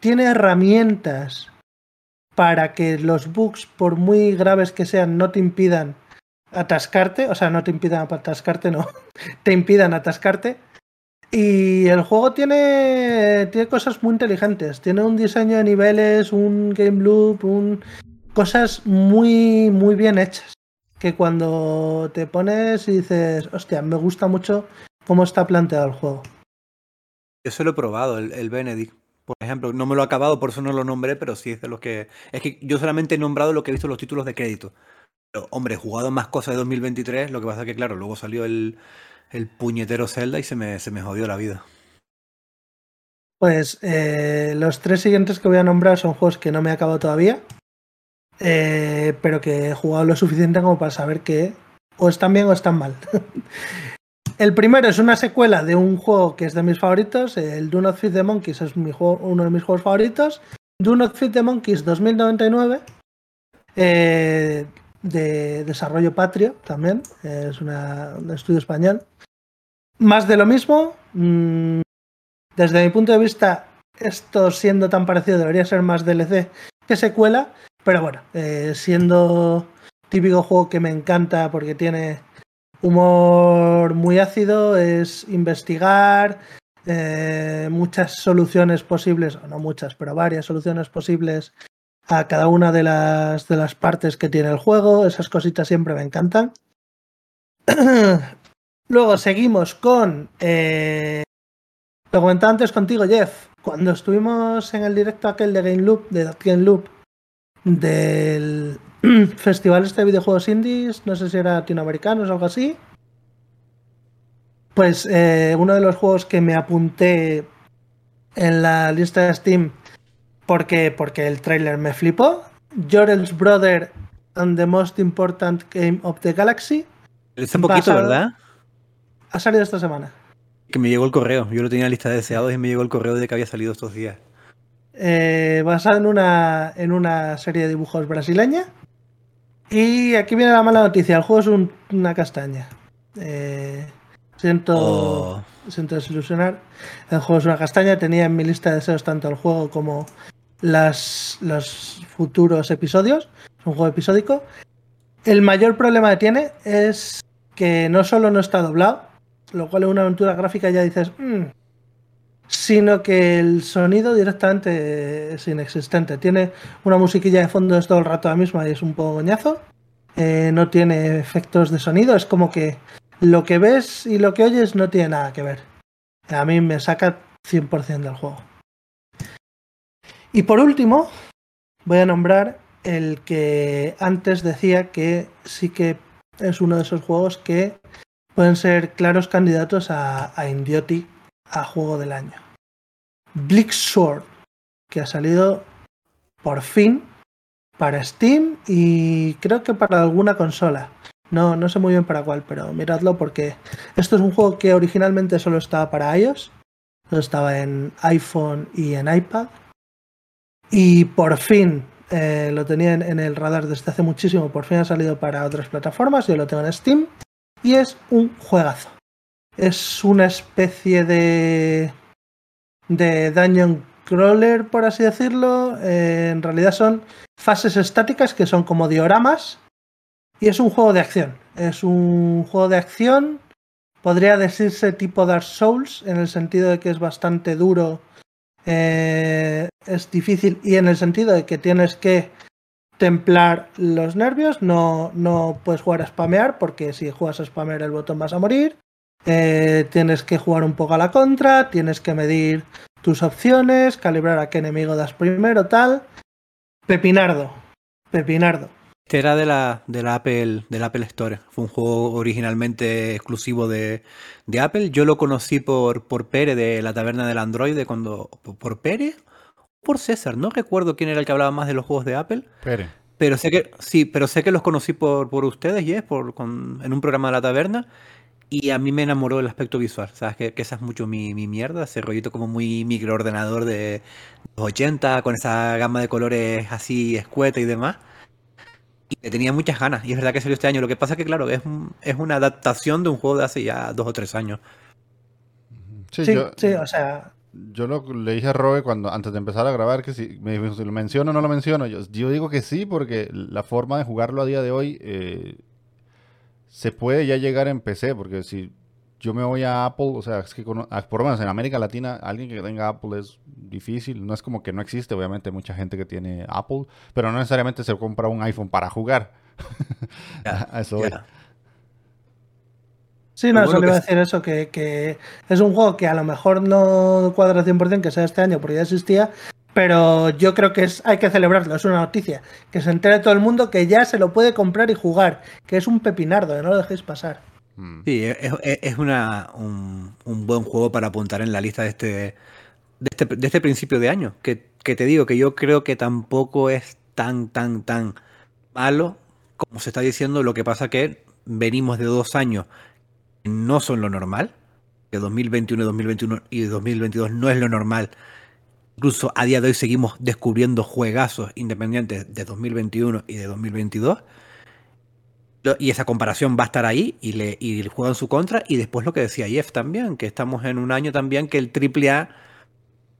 tiene herramientas para que los bugs, por muy graves que sean, no te impidan atascarte, o sea, no te impidan atascarte, no, te impidan atascarte. Y el juego tiene, tiene cosas muy inteligentes, tiene un diseño de niveles, un game loop, un, cosas muy, muy bien hechas. Que cuando te pones y dices, hostia, me gusta mucho cómo está planteado el juego. Yo se lo he probado, el, el Benedict. Por ejemplo, no me lo he acabado, por eso no lo nombré, pero sí es de los que. Es que yo solamente he nombrado lo que he visto en los títulos de crédito. Pero, hombre, he jugado más cosas de 2023, lo que pasa es que, claro, luego salió el, el puñetero Zelda y se me, se me jodió la vida. Pues eh, los tres siguientes que voy a nombrar son juegos que no me he acabado todavía, eh, pero que he jugado lo suficiente como para saber que o están bien o están mal. el primero es una secuela de un juego que es de mis favoritos, el Do Not Feed the Monkeys es mi juego, uno de mis juegos favoritos. Do Not Feed the Monkeys 2099, eh, de desarrollo patrio también, es un estudio español. Más de lo mismo. mm, Desde mi punto de vista, esto siendo tan parecido debería ser más DLC que secuela. Pero bueno, eh, siendo típico juego que me encanta porque tiene humor muy ácido, es investigar, eh, muchas soluciones posibles, no muchas, pero varias soluciones posibles a cada una de las, de las partes que tiene el juego. Esas cositas siempre me encantan. Luego seguimos con. eh, lo comentaba antes contigo, Jeff. Cuando estuvimos en el directo aquel de Game Loop, de Game Loop, del festival este de videojuegos indies, no sé si era latinoamericanos o algo así. Pues eh, uno de los juegos que me apunté en la lista de Steam porque, porque el trailer me flipó. Jorel's Brother and the Most Important Game of the Galaxy. Es un poquito, Basado- ¿verdad? Ha salido esta semana. Que me llegó el correo. Yo lo tenía en la lista de deseados y me llegó el correo de que había salido estos días. eh, basado en una, en una serie de dibujos brasileña. Y aquí viene la mala noticia, el juego es un- una castaña. Eh, siento, Oh. siento desilusionar. El juego es una castaña, tenía en mi lista de deseos tanto el juego como las, los futuros episodios. Es un juego episódico. El mayor problema que tiene es que no solo no está doblado, lo cual en una aventura gráfica ya dices, "Mm", sino que el sonido directamente es inexistente. Tiene una musiquilla de fondo es todo el rato la misma y es un poco goñazo. Eh, no tiene efectos de sonido, es como que lo que ves y lo que oyes no tiene nada que ver. A mí me saca 100% del juego. Y por último, voy a nombrar el que antes decía que sí que es uno de esos juegos que pueden ser claros candidatos a, a Indioti a juego del año. Bleak Sword, que ha salido por fin para Steam y creo que para alguna consola. No, no sé muy bien para cuál, pero miradlo porque esto es un juego que originalmente solo estaba para iOS, solo estaba en iPhone y en iPad. Y por fin eh, lo tenía en, en el radar desde hace muchísimo, por fin ha salido para otras plataformas, yo lo tengo en Steam y es un juegazo. Es una especie de de dungeon crawler, por así decirlo. Eh, en realidad son fases estáticas que son como dioramas y es un juego de acción. Es un juego de acción, podría decirse tipo Dark Souls, en el sentido de que es bastante duro, eh, es difícil y en el sentido de que tienes que templar los nervios, no, no puedes jugar a spamear porque si juegas a spamear el botón vas a morir. Eh, tienes que jugar un poco a la contra, tienes que medir tus opciones, calibrar a qué enemigo das primero, tal. Pepinardo, pepinardo. Este era de la, de la Apple, del Apple Store. Fue un juego originalmente exclusivo de, de Apple. Yo lo conocí por, por Pere de la taberna del Android cuando. ¿Por Pere? Por César, no recuerdo quién era el que hablaba más de los juegos de Apple. Pero sé que, sí, pero sé que los conocí por, por ustedes, Yes, por, con- en un programa de la taberna. Y a mí me enamoró el aspecto visual. Sabes que, que esa es mucho mi, mi mierda, ese rollito como muy microordenador de los 80, con esa gama de colores así escueta y demás. Y le tenía muchas ganas. Y es verdad que salió este año. Lo que pasa que, claro, es, un- es una adaptación de un juego de hace ya dos o tres años. Sí, Sí, yo, sí, o sea, yo lo, le dije a Robe cuando, antes de empezar a grabar que si me dijo si lo menciono o no lo menciono. Yo, yo digo que sí porque la forma de jugarlo a día de hoy eh, se puede ya llegar en PC, porque si yo me voy a Apple, o sea, es que por lo menos en América Latina, alguien que tenga Apple es difícil. No es como que no existe, obviamente, mucha gente que tiene Apple, pero no necesariamente se compra un iPhone para jugar. eso Sí, no, solo iba a decir eso, que, que, es un juego que a lo mejor no cuadra 100% que sea este año porque ya existía, pero yo creo que es, hay que celebrarlo, es una noticia. Que se entere todo el mundo que ya se lo puede comprar y jugar, que es un pepinardo, que no lo dejéis pasar. Mm. Sí, es, una, un, buen juego para apuntar en la lista de este, de este, de este principio de año. Que, que, te digo que yo creo que tampoco es tan, tan, tan malo como se está diciendo. Lo que pasa que venimos de dos años no son lo normal. Que 2021, 2021 y 2022 no es lo normal Incluso a día de hoy seguimos descubriendo juegazos independientes de 2021 y de 2022. Y esa comparación va a estar ahí y le y en su contra. Y después lo que decía Jeff también, que estamos en un año también que el AAA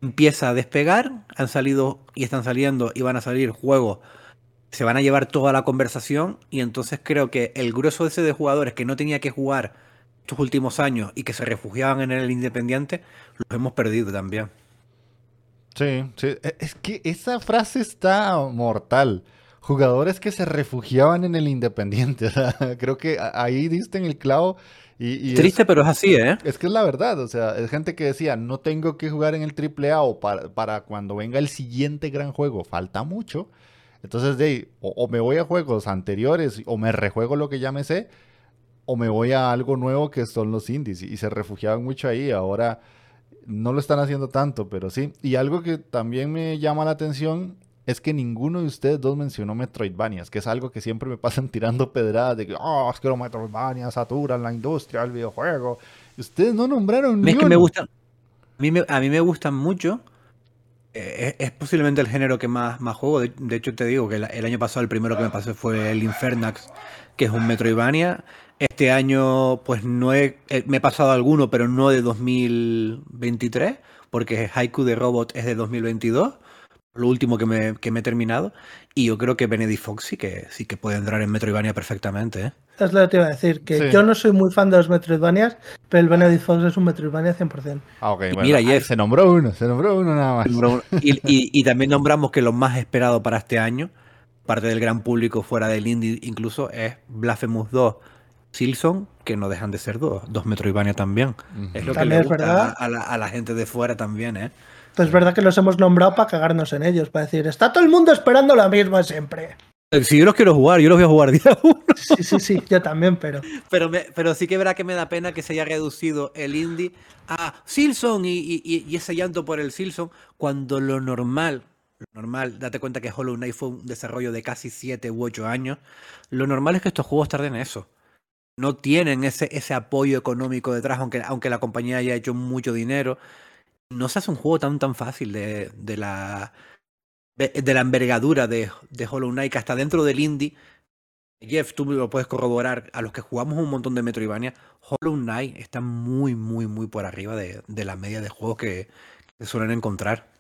empieza a despegar. Han salido y están saliendo y van a salir juegos. Se van a llevar toda la conversación. Y entonces creo que el grueso ese de jugadores que no tenía que jugar estos últimos años y que se refugiaban en el independiente, los hemos perdido también. Sí, sí. E, es que esa frase está mortal. Jugadores que se refugiaban en el Independiente. creo que ahí diste en el clavo. Y, Triste, pero es así, ¿eh? Es que es la verdad. O sea, es gente que decía, no tengo que jugar en el AAA o para, para cuando venga el siguiente gran juego. Falta mucho. Entonces, de o, me voy a juegos anteriores o me rejuego lo que ya me sé, o me voy a algo nuevo que son los indies. Y, se refugiaban mucho ahí. Ahora no lo están haciendo tanto, pero sí. Y algo que también me llama la atención es que ninguno de ustedes dos mencionó Metroidvanias, que es algo que siempre me pasan tirando pedradas de que, oh, es que los Metroidvanias saturan la industria del videojuego. ustedes no nombraron ni Es que me gustan. A mí me, a mí me gustan mucho. Eh, es, posiblemente el género que más, más juego. De, hecho, te digo que el, el, año pasado el primero que me pasé fue el Infernax, que es un Metroidvania. Este año, pues no he, eh, me he pasado alguno, pero no de 2023, porque Haiku de Robot es de 2022, lo último que me, que me he terminado. Y yo creo que Benedict Fox sí que, sí que puede entrar en Metroidvania perfectamente. ¿eh? Es lo que te iba a decir, que yo no soy muy fan de los Metroidvanias, pero el Benedict Fox es un Metroidvania 100%. Ah, ok, bueno. Mira, Jeff, se nombró uno, se nombró uno nada más. Y, y, y, también nombramos que lo más esperado para este año, parte del gran público fuera del indie incluso, es Blasphemous 2 Silson, que no dejan de ser dos, dos Metroidvania también. Es lo que le gusta a la, a la, gente de fuera también, ¿eh? Pues es verdad que los hemos nombrado para cagarnos en ellos, para decir, está todo el mundo esperando la misma siempre. Eh, si yo los quiero jugar, yo los voy a jugar día uno. Sí, sí, sí, yo también, pero. Pero, pero sí que verá que me da pena que se haya reducido el indie a Silson y, y, y, ese llanto por el Silson, cuando lo normal, lo normal, date cuenta que Hollow Knight fue un desarrollo de casi 7 u 8 años, lo normal es que estos juegos tarden eso no tienen ese, ese apoyo económico detrás, aunque, aunque la compañía haya hecho mucho dinero. No se hace un juego tan tan fácil de, de la de, la envergadura de, de, Hollow Knight, que hasta dentro del indie, Jeff, tú lo puedes corroborar, a los que jugamos un montón de Metroidvania, Hollow Knight está muy, muy, muy por arriba de, de la media de juegos que, que suelen encontrar.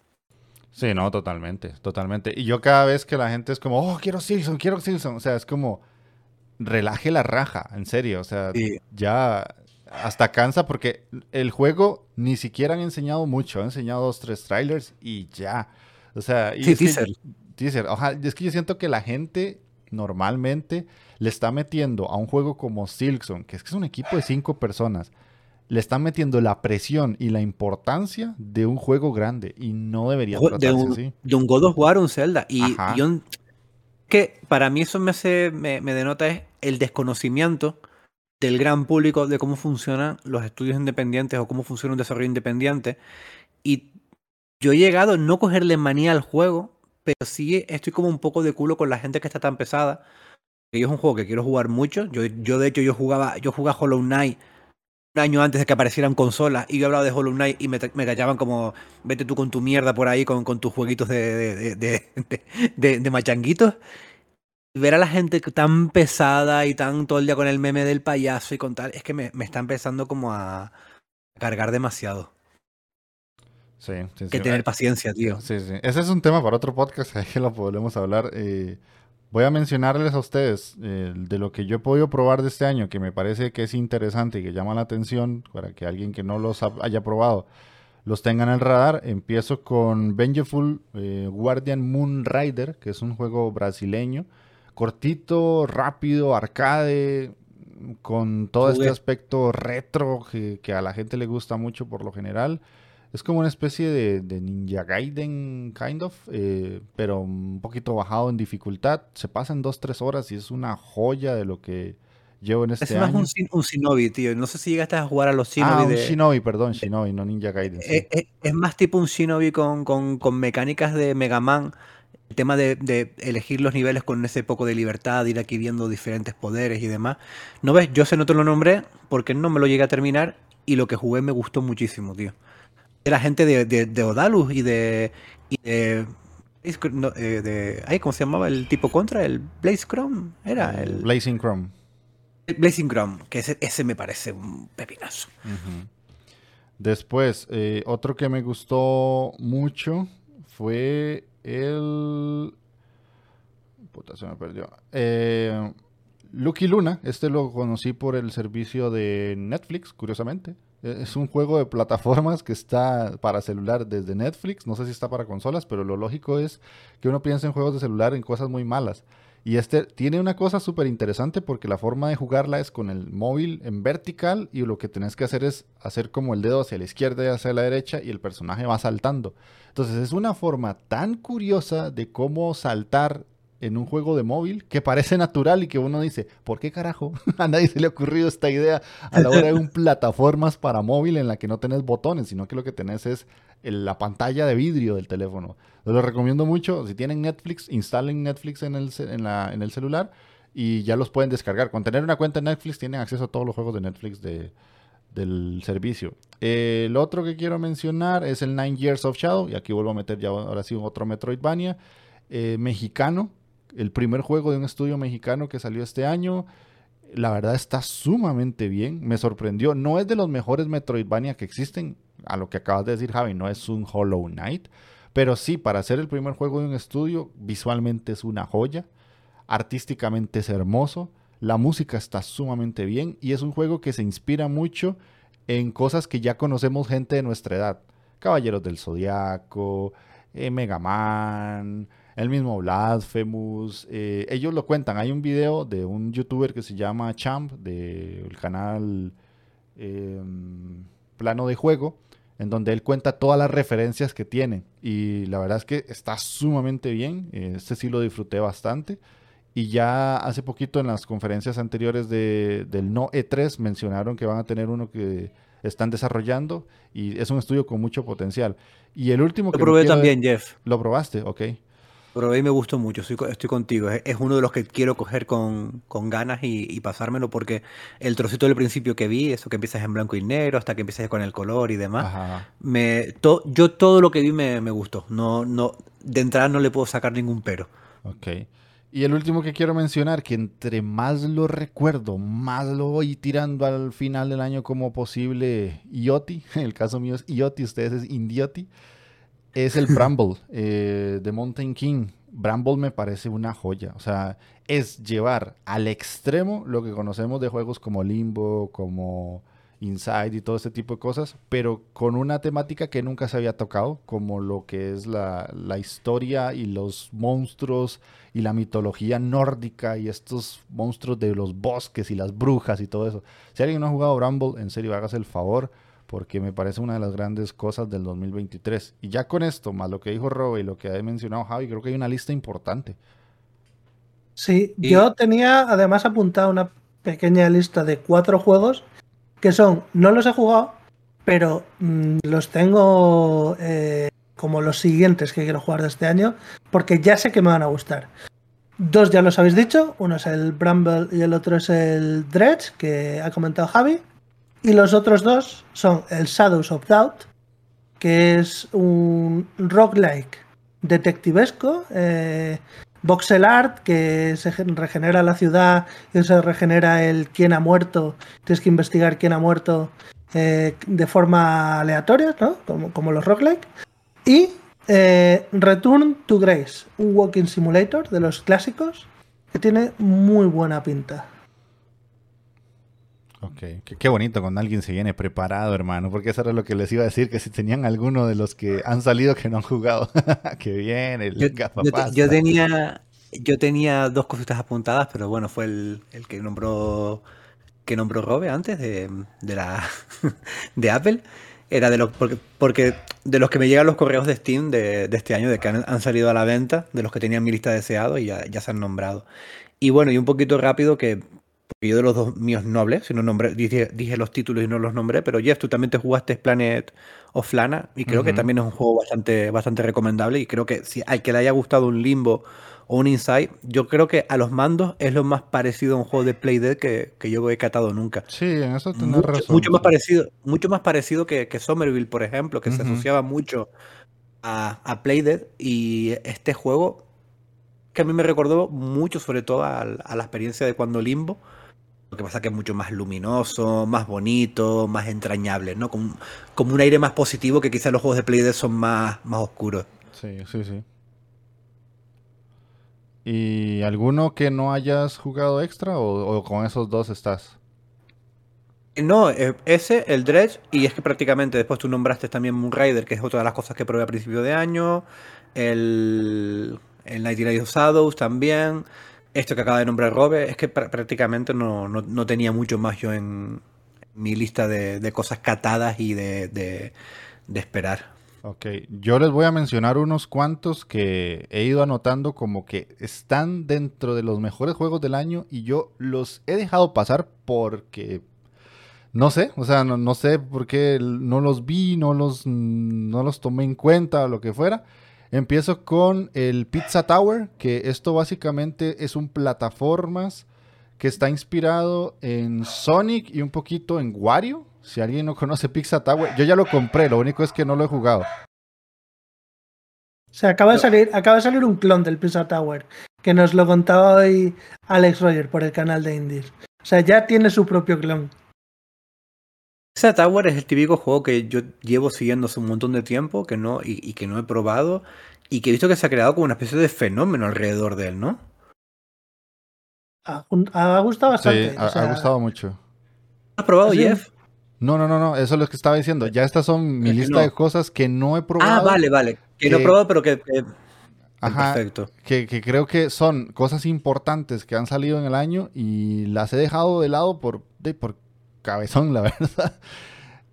Sí, no, totalmente, totalmente. Y yo cada vez que la gente es como, oh, quiero Silson, quiero Silson, o sea, es como, relaje la raja, en serio. O sea, ya hasta cansa porque el juego ni siquiera han enseñado mucho. Han enseñado dos, tres trailers y ya. O sea, y sí, teaser. teaser. es que yo siento que la gente normalmente le está metiendo a un juego como Silkson, que es que es un equipo de cinco personas, le están metiendo la presión y la importancia de un juego grande y no debería tratarse de un, así. De un God of War, un Zelda. Y, yo, que para mí eso me hace, me, denota es el desconocimiento del gran público de cómo funcionan los estudios independientes o cómo funciona un desarrollo independiente. Y yo he llegado a no cogerle manía al juego, pero sí estoy como un poco de culo con la gente que está tan pesada. Yo es un juego que quiero jugar mucho. Yo, yo de hecho, yo jugaba, yo jugaba Hollow Knight año antes de que aparecieran consolas y yo hablaba de Hollow Knight y me, me callaban como vete tú con tu mierda por ahí con, con tus jueguitos de, de, de, machanguitos. Ver a la gente tan pesada y tan todo el día con el meme del payaso y con tal, es que me, me está empezando como a cargar demasiado. Sí, sí, Que tener paciencia, tío. Sí, sí. Ese es un tema para otro podcast, que lo podemos hablar. Eh, Voy a mencionarles a ustedes eh, de lo que yo he podido probar de este año, que me parece que es interesante y que llama la atención para que alguien que no los haya probado los tenga en el radar. Empiezo con Vengeful eh, Guardian Moon Rider, que es un juego brasileño, cortito, rápido, arcade, con todo este aspecto retro que, que a la gente le gusta mucho por lo general. Es como una especie de, Ninja Gaiden, kind of, eh, pero un poquito bajado en dificultad. Se pasa en 2-3 horas y es una joya de lo que llevo en este. Es más un, Shinobi, tío. No sé si llegaste a jugar a los Shinobi. Ah, un Shinobi, perdón, Shinobi, no Ninja Gaiden. Eh, eh, es, más tipo un Shinobi con, con, mecánicas de Mega Man. El tema de, de, elegir los niveles con ese poco de libertad, ir aquí viendo diferentes poderes y demás. ¿No ves? Yo sé no te lo nombré porque no me lo llegué a terminar y lo que jugué me gustó muchísimo, tío de la gente de, de, Odalus y de. Y de, eh, de, ¿Cómo se llamaba el tipo contra? ¿El Blaze Chrome? Era el. Blazing Chrome. Blazing Chrome, que ese, ese me parece un pepinazo. Después, eh, otro que me gustó mucho fue el. Puta, se me perdió. Eh, Lucky Luna, este lo conocí por el servicio de Netflix, curiosamente. Es un juego de plataformas que está para celular desde Netflix. No sé si está para consolas, pero lo lógico es que uno piensa en juegos de celular en cosas muy malas. Y este tiene una cosa súper interesante porque la forma de jugarla es con el móvil en vertical y lo que tenés que hacer es hacer como el dedo hacia la izquierda y hacia la derecha y el personaje va saltando. Entonces es una forma tan curiosa de cómo saltar en un juego de móvil que parece natural y que uno dice, ¿por qué carajo a nadie se le ha ocurrido esta idea a la hora de un plataformas para móvil en la que no tenés botones, sino que lo que tenés es la pantalla de vidrio del teléfono? lo recomiendo mucho, si tienen Netflix, instalen Netflix en el, en, el celular y ya los pueden descargar. Con tener una cuenta en Netflix tienen acceso a todos los juegos de Netflix del servicio. el otro que quiero mencionar es el Nine Years of Shadow, y aquí vuelvo a meter ya ahora sí otro Metroidvania eh, mexicano, el primer juego de un estudio mexicano que salió este año. La verdad está sumamente bien, me sorprendió. No es de los mejores Metroidvania que existen, a lo que acabas de decir Javi, no es un Hollow Knight, pero sí, para ser el primer juego de un estudio, visualmente es una joya, artísticamente es hermoso, la música está sumamente bien y es un juego que se inspira mucho en cosas que ya conocemos gente de nuestra edad. Caballeros del Zodiaco, eh, Mega Man, el mismo Blasphemous. Eh, ellos lo cuentan. Hay un video de un youtuber que se llama Champ, del canal em, Plano de Juego, en donde él cuenta todas las referencias que tiene. Y la verdad es que está sumamente bien. Este sí lo disfruté bastante. Y ya hace poquito en las conferencias anteriores de, del No E3 mencionaron que van a tener uno que están desarrollando y es un estudio con mucho potencial. Y el último que... Lo probé también, Jeff. Lo probaste, ok. Mí me gustó mucho, estoy, contigo. Es, uno de los que quiero coger con, ganas y, pasármelo porque el trocito del principio que vi, eso que empiezas en blanco y negro hasta que empiezas con el color y demás, me, yo todo lo que vi me, gustó. No, no, de entrada no le puedo sacar ningún pero. Ok. Y el último que quiero mencionar, que entre más lo recuerdo, más lo voy tirando al final del año como posible IoT. En el caso mío es IoT, ustedes es Indioti es el Bramble eh, de Mountain King. Bramble me parece una joya. O sea, es llevar al extremo lo que conocemos de juegos como Limbo, como Inside y todo este tipo de cosas, pero con una temática que nunca se había tocado, como lo que es la, la historia y los monstruos y la mitología nórdica y estos monstruos de los bosques y las brujas y todo eso. Si alguien no ha jugado Bramble, en serio, hágase el favor porque me parece una de las grandes cosas del 2023. Y ya con esto, más lo que dijo Rob y lo que ha mencionado Javi, creo que hay una lista importante. Sí, yo tenía además apuntado una pequeña lista de cuatro juegos que son, no los he jugado, pero mm, los tengo eh, como los siguientes que quiero jugar de este año, porque ya sé que me van a gustar. Dos ya los habéis dicho, uno es el Bramble y el otro es el Dredge, que ha comentado Javi. Y los otros dos son el Shadows of Doubt, que es un roguelike detectivesco, eh, voxel art, que se regenera la ciudad y se regenera el quién ha muerto. Tienes que investigar quién ha muerto eh, de forma aleatoria, ¿no? Como, como los roguelike. Y eh, Return to Grace, un walking simulator de los clásicos, que tiene muy buena pinta. Ok, qué, qué, bonito cuando alguien se viene preparado, hermano, porque eso era lo que les iba a decir, que si tenían alguno de los que han salido que no han jugado, que bien, el yo, yo, yo, tenía, yo tenía dos cositas apuntadas, pero bueno, fue el, el que nombró que nombró Robe antes de, de la de Apple. Era de los porque, porque, de los que me llegan los correos de Steam de, de este año, de que han, han, salido a la venta, de los que tenían mi lista deseado y ya, ya se han nombrado. Y bueno, y un poquito rápido que yo de los dos míos nobles, si no nombré, dije, dije, los títulos y no los nombré, pero Jeff, tú también te jugaste Planet of Lana y creo uh -huh. que también es un juego bastante, bastante recomendable y creo que si al que le haya gustado un Limbo o un Inside, yo creo que a los mandos es lo más parecido a un juego de Playdead que, que yo he catado nunca. Sí, en eso tienes mucho, razón. Mucho más parecido, mucho más parecido que, que Somerville, por ejemplo, que uh -huh. se asociaba mucho a, a Playdead y este juego que a mí me recordó mucho sobre todo a, a la experiencia de cuando Limbo, lo que pasa es que es mucho más luminoso, más bonito, más entrañable, ¿no? Como, como un aire más positivo que quizás los juegos de Playdead son más, más oscuros. Sí, sí, sí. ¿Y alguno que no hayas jugado extra o, o con esos dos estás? No, eh, ese, el Dredge, y es que prácticamente después tú nombraste también Moonrider, que es otra de las cosas que probé a principio de año, el, el Night of Shadows también, esto que acaba de nombrar Robe, es que pr prácticamente no, no, no, tenía mucho más yo en mi lista de, de cosas catadas y de, de, esperar. Ok, yo les voy a mencionar unos cuantos que he ido anotando como que están dentro de los mejores juegos del año y yo los he dejado pasar porque no sé, o sea, no, no, sé por qué no los vi, no los, no los tomé en cuenta o lo que fuera. Empiezo con el Pizza Tower, que esto básicamente es un plataformas que está inspirado en Sonic y un poquito en Wario. Si alguien no conoce Pizza Tower, yo ya lo compré, lo único es que no lo he jugado. O sea, acaba de salir, acaba de salir un clon del Pizza Tower, que nos lo contaba hoy Alex Roger por el canal de Indies. O sea, ya tiene su propio clon. Pizza Tower es el típico juego que yo llevo siguiendo hace un montón de tiempo que no, y, y, que no he probado y que he visto que se ha creado como una especie de fenómeno alrededor de él, ¿no? Ha, ha gustado bastante. Sí, ha, o sea, ha, gustado mucho. ¿Has probado, Jeff? No, no, no, no, eso es lo que estaba diciendo. Ya estas son mi lista no. de cosas que no he probado. Ah, vale, vale. Que, que no he probado, pero que. que... Ajá, Perfecto. Que, que, creo que son cosas importantes que han salido en el año y las he dejado de lado por, de, por cabezón, la verdad.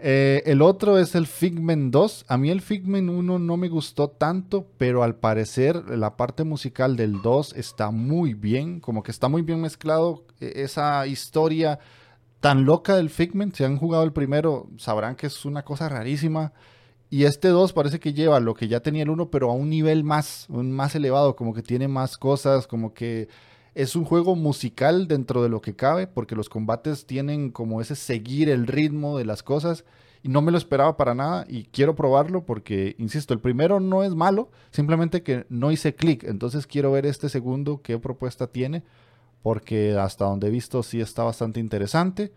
Eh, el otro es el Figment 2. A mí el Figment 1 no me gustó tanto, pero al parecer la parte musical del 2 está muy bien, como que está muy bien mezclado e, esa historia tan loca del Figment. Si han jugado el primero, sabrán que es una cosa rarísima. Y este 2 parece que lleva lo que ya tenía el 1, pero a un nivel más, un más elevado, como que tiene más cosas, como que es un juego musical dentro de lo que cabe, porque los combates tienen como ese seguir el ritmo de las cosas. Y no me lo esperaba para nada y quiero probarlo porque, insisto, el primero no es malo, simplemente que no hice clic. Entonces quiero ver este segundo qué propuesta tiene, porque hasta donde he visto sí está bastante interesante.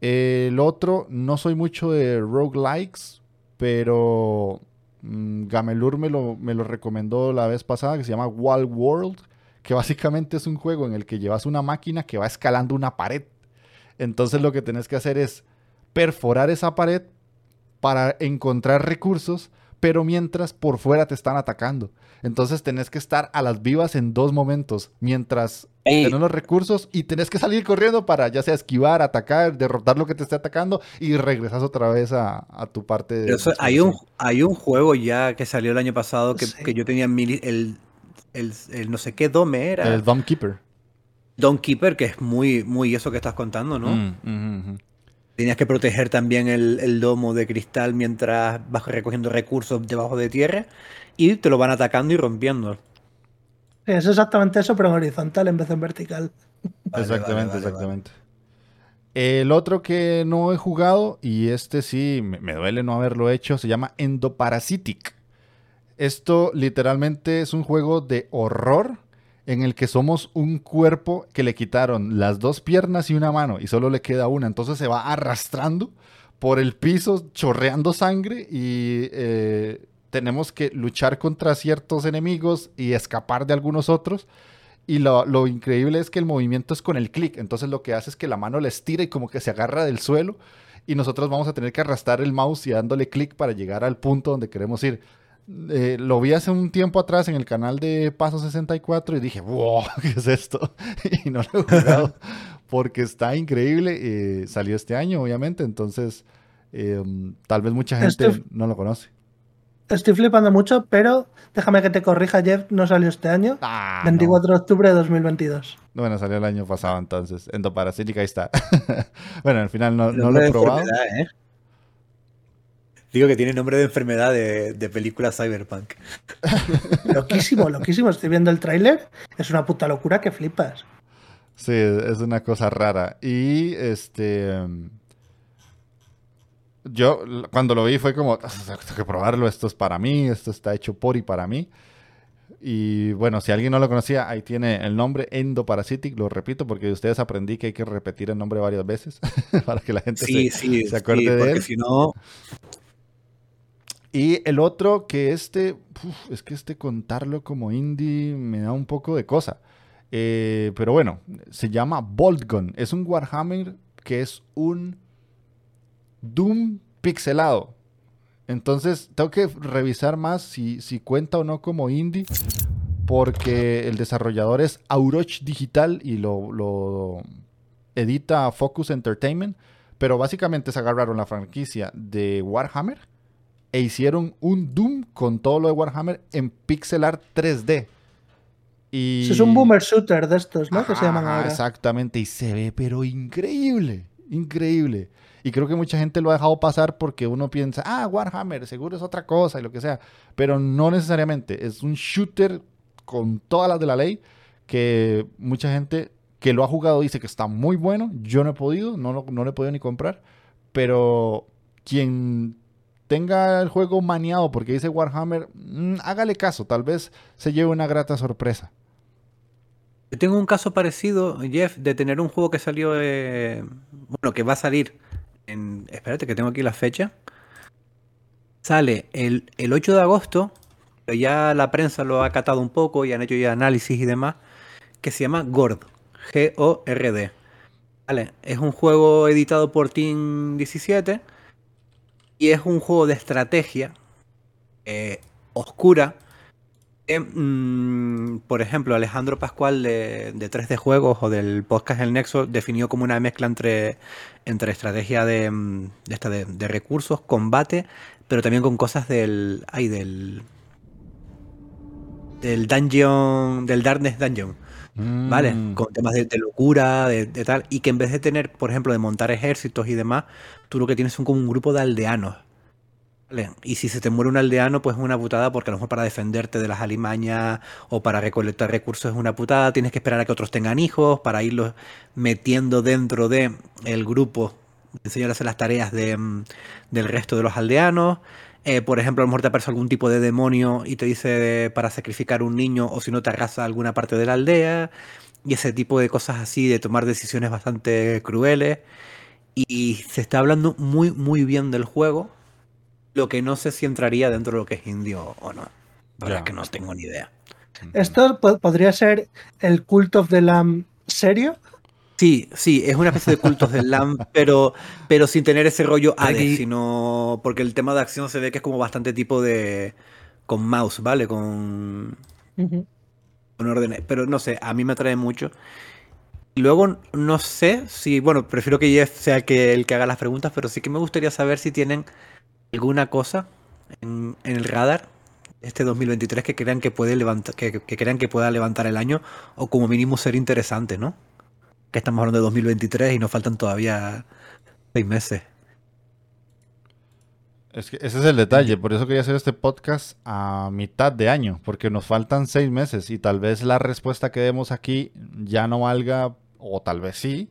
El otro, no soy mucho de roguelikes, pero mmm, Gamelur me lo, me lo recomendó la vez pasada, que se llama Wild World que básicamente es un juego en el que llevas una máquina que va escalando una pared. Entonces lo que tenés que hacer es perforar esa pared para encontrar recursos, pero mientras por fuera te están atacando. Entonces tenés que estar a las vivas en dos momentos, mientras hey. tenés los recursos y tenés que salir corriendo para ya sea esquivar, atacar, derrotar lo que te esté atacando y regresas otra vez a, a tu parte de... Eso, hay, un, hay un juego ya que salió el año pasado que, sí. que yo tenía el, el, el, no sé qué Dome era. El Dome Keeper. Dome Keeper, que es muy, muy eso que estás contando, ¿no? Mm, mm, mm. Tenías que proteger también el, el, domo de cristal mientras vas recogiendo recursos debajo de tierra y te lo van atacando y rompiendo. Es exactamente eso, pero en horizontal en vez de en vertical. Vale, exactamente, vale, vale, exactamente. El otro que no he jugado, y este sí me, me duele no haberlo hecho, se llama Endoparasitic. Esto literalmente es un juego de horror en el que somos un cuerpo que le quitaron las dos piernas y una mano y solo le queda una. Entonces se va arrastrando por el piso, chorreando sangre y eh, tenemos que luchar contra ciertos enemigos y escapar de algunos otros. Y lo, lo increíble es que el movimiento es con el clic. Entonces lo que hace es que la mano le estira y como que se agarra del suelo. Y nosotros vamos a tener que arrastrar el mouse y dándole clic para llegar al punto donde queremos ir. Eh, lo vi hace un tiempo atrás en el canal de Paso 64 y dije, wow, ¿qué es esto? y no lo he jugado porque está increíble. Eh, salió este año, obviamente, entonces eh, tal vez mucha gente Estoy- no lo conoce. Estoy flipando mucho, pero déjame que te corrija, Jeff, no salió este año. Ah, 24 de octubre de 2022. no. Bueno, salió el año pasado entonces. Endoparasítica, ahí está. bueno, al final no, no lo he probado. Digo que tiene nombre de enfermedad de, de película cyberpunk. Loquísimo, loquísimo. Estoy viendo el tráiler. Es una puta locura que flipas. Sí, es una cosa rara. Y este. em, Yo cuando lo vi fue como, "Ah, tengo que probarlo, esto es para mí, esto está hecho por y para mí. Y bueno, si alguien no lo conocía, ahí tiene el nombre Endoparasitic, lo repito porque de ustedes aprendí que hay que repetir el nombre varias veces para que la gente Sí, se, sí, se acuerde sí, de porque él. si no, Y el otro que este, es que este contarlo como indie me da un poco de cosa. Eh, pero bueno, se llama Boltgun. Es un Warhammer que es un Doom pixelado. Entonces tengo que revisar más si, si cuenta o no como indie. Porque el desarrollador es Auroch Digital y lo edita Focus Entertainment. Pero básicamente se agarraron la franquicia de Warhammer e hicieron un Doom con todo lo de Warhammer en pixel art 3D. Y... Es un boomer shooter de estos, ¿no? que se llaman ahora. Exactamente, y se ve pero increíble, increíble. Y creo que mucha gente lo ha dejado pasar porque uno piensa, ah, Warhammer, seguro es otra cosa y lo que sea. Pero no necesariamente, es un shooter con todas las de la ley que mucha gente que lo ha jugado dice que está muy bueno. Yo no he podido, no, no lo he podido ni comprar. Pero quien tenga el juego maniado porque dice Warhammer, mm, hágale caso, tal vez se lleve una grata sorpresa. Yo tengo un caso parecido, Jeff, de tener un juego que salió, eh, bueno, que va a salir en, espérate que tengo aquí la fecha. Sale el, el 8 de agosto, pero ya la prensa lo ha catado un poco y han hecho ya análisis y demás, que se llama Gord, G-O-R-D. Vale, es un juego editado por Team 17 y es un juego de estrategia eh, oscura eh, mm, por ejemplo, Alejandro Pascual de, de 3D Juegos o del podcast El Nexo definió como una mezcla entre, entre estrategia de, mm, esta de recursos, combate, pero también con cosas del. Ay, del. Del Dungeon. Del Darkness Dungeon. ¿Vale? Mm. Con temas de, de locura, de, de tal. Y que en vez de tener, por ejemplo, de montar ejércitos y demás, tú lo que tienes son como un grupo de aldeanos. ¿Vale? Y si se te muere un aldeano, pues es una putada, porque a lo mejor para defenderte de las alimañas o para recolectar recursos es una putada. Tienes que esperar a que otros tengan hijos para irlos metiendo dentro de el grupo, enseñarles las tareas de, mm, del resto de los aldeanos. Eh, por ejemplo, a lo mejor te aparece algún tipo de demonio y te dice para sacrificar un niño o si no te arrasa alguna parte de la aldea. Y ese tipo de cosas así, de tomar decisiones bastante crueles. Y se está hablando muy, muy bien del juego. Lo que no sé si entraría dentro de lo que es indio o no. La verdad es que no tengo ni idea. Esto po- podría ser el Cult of the Lamb serio. Sí, sí, es una especie de cultos del LAM, pero, pero sin tener ese rollo AD, Aquí- sino porque el tema de acción se ve que es como bastante tipo de. con mouse, ¿vale? Con, Ujú. con órdenes. Pero no sé, a mí me atrae mucho. Y luego no sé si, bueno, prefiero que Jeff sea que el que haga las preguntas, pero sí que me gustaría saber si tienen alguna cosa en, en el radar este 2023 que crean que puede levantar, que, que crean que pueda levantar el año, o como mínimo ser interesante, ¿no? Que estamos hablando de 2023 y nos faltan todavía seis meses. Es que ese es el detalle, por eso quería hacer este podcast a mitad de año, porque nos faltan seis meses y tal vez la respuesta que demos aquí ya no valga, o tal vez sí,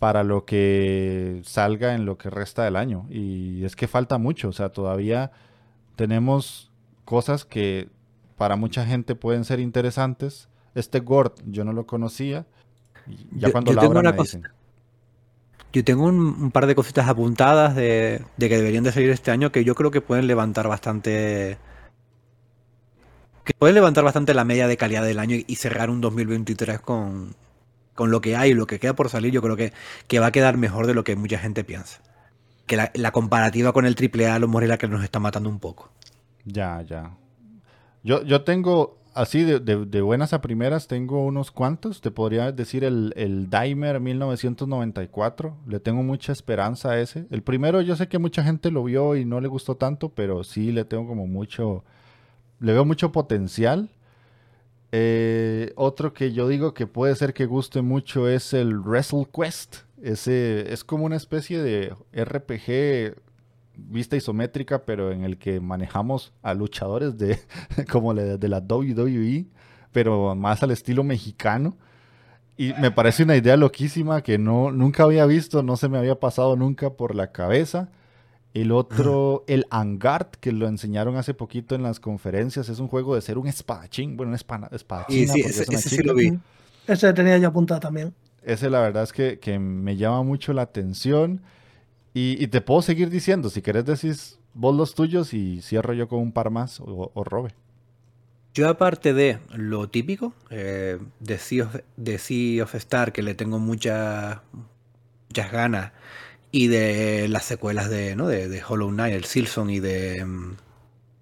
para lo que salga en lo que resta del año. Y es que falta mucho, o sea, todavía tenemos cosas que para mucha gente pueden ser interesantes. Este Gord yo no lo conocía. Ya Yo- cuando yo la tengo una me dicen. Yo tengo un, un par de cositas apuntadas de, de que deberían de salir este año que yo creo que pueden levantar bastante que puede levantar bastante la media de calidad del año y cerrar un 2023 con, con lo que hay y lo que queda por salir. Yo creo que, que va a quedar mejor de lo que mucha gente piensa. Que la, la comparativa con el AAA lo mejor es la que nos está matando un poco. Ya, ya. Yo, yo tengo, así de, de- buenas a primeras, tengo unos cuantos. Te podría decir el, el Dimer 1994. Le tengo mucha esperanza a ese. El primero yo sé que mucha gente lo vio y no le gustó tanto, pero sí le tengo como mucho, le veo mucho potencial. Eh, otro que yo digo que puede ser que guste mucho es el Wrestle Quest. Ese es como una especie de RPG vista isométrica, pero en el que manejamos a luchadores de como le- de la WWE, pero más al estilo mexicano. Y me parece una idea loquísima que no, nunca había visto, no se me había pasado nunca por la cabeza. El otro, el Angard, que lo enseñaron hace poquito en las conferencias, es un juego de ser un espadachín, bueno, un espa- espadachín. Sí, ese, ese sí lo vi. Ese tenía yo apuntado también. Ese la verdad es que, que me llama mucho la atención. Y, y te puedo seguir diciendo, si querés decís vos los tuyos y cierro yo con un par más o, o robe. Yo aparte de lo típico, eh, de, sea of, de Sea of Star, que le tengo muchas muchas ganas, y de las secuelas de, ¿no? de, de Hollow Knight, el Silson y de mm,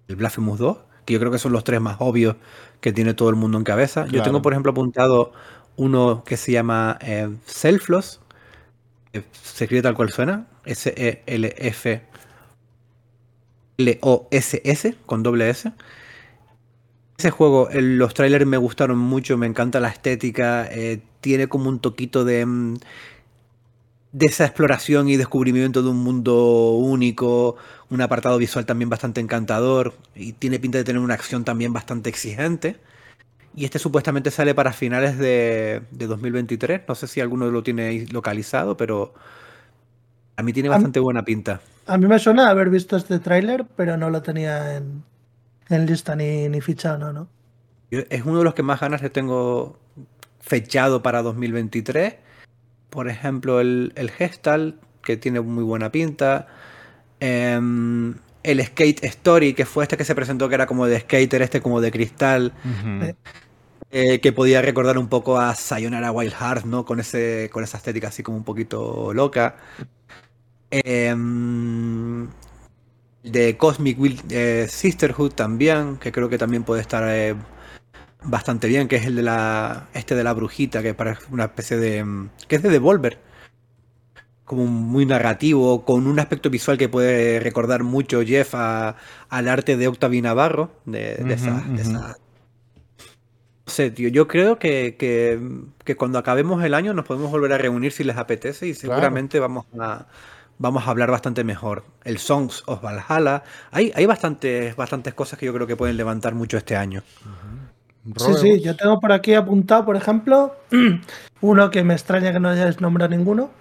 el Blasphemous 2, que yo creo que son los tres más obvios que tiene todo el mundo en cabeza. Yo tengo, por ejemplo, apuntado uno que se llama eh, Selfloss, se escribe tal cual suena, S-E-L-F L-O-S-S con doble S. Ese juego, el- los trailers me gustaron mucho, me encanta la estética, eh, tiene como un toquito de, mm, de esa exploración y descubrimiento de un mundo único, un apartado visual también bastante encantador y tiene pinta de tener una acción también bastante exigente. Y este supuestamente sale para finales de, de 2023, no sé si alguno lo tiene localizado, pero a mí tiene mí- bastante buena pinta. A mí me suena haber visto este tráiler, pero no lo tenía en, en lista ni, ni fichado, no, no. Es uno de los que más ganas le tengo fechado para 2023. Por ejemplo, el, el Gestalt, que tiene muy buena pinta. Em, el Skate Story, que fue este que se presentó, que era como de skater, este como de cristal, Eh, eh, que podía recordar un poco a Sayonara Wild Hearts, ¿no? Con, ese, con esa estética así como un poquito loca. Em, de Cosmic Will- eh, Sisterhood también, que creo que también puede estar eh, bastante bien, que es el de la este de la brujita, que parece una especie de mm, que es de Devolver. Como muy narrativo, con un aspecto visual que puede recordar mucho Jeff a- al arte de Octavio Navarro, de, de Ujú, esa, de ujú. esa- No sé, tío, yo creo que, que- que cuando acabemos el año nos podemos volver a reunir si les apetece y Claro. seguramente vamos a, vamos a hablar bastante mejor. El Songs of Valhalla. Hay, hay bastantes, bastantes cosas que yo creo que pueden levantar mucho este año. Sí, sí, yo tengo por aquí apuntado, por ejemplo, uno que me extraña que no hayáis nombrado ninguno.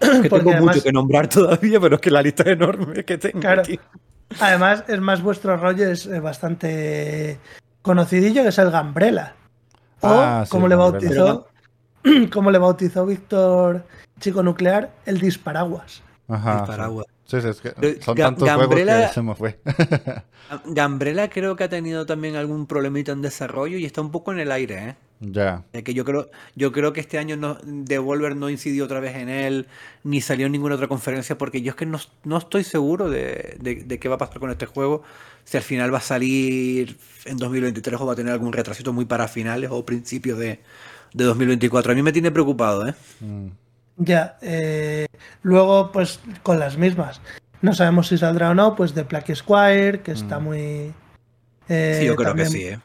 Que tengo además- mucho que nombrar todavía, pero es que la lista es enorme que tengo Claro. aquí. Además, es más vuestro rollo, es eh, bastante conocidillo, que es el Gambrela. O, Ah, sí, como el le bautizó, como le bautizó Víctor Chico Nuclear, el Disparaguas. Ajá, El sí. Sí, sí, es que Pero son Ga- tantos Gambrela- juegos que se me fue. Gambrela creo que ha tenido también algún problemita en desarrollo y está un poco en el aire, ¿eh? Ya. Eh, Que yo creo, yo creo que este año no, Devolver no incidió otra vez en él, ni salió en ninguna otra conferencia, porque yo es que no, no estoy seguro de, de- de qué va a pasar con este juego, si al final va a salir en 2023 o va a tener algún retrasito muy para finales o principios de, de 2024. A mí me tiene preocupado, ¿eh? Mm. Ya, eh, luego, pues con las mismas. No sabemos si saldrá o no, pues de Black Squire, que está Mm. muy. eh, Sí, yo creo también- que sí, ¿eh?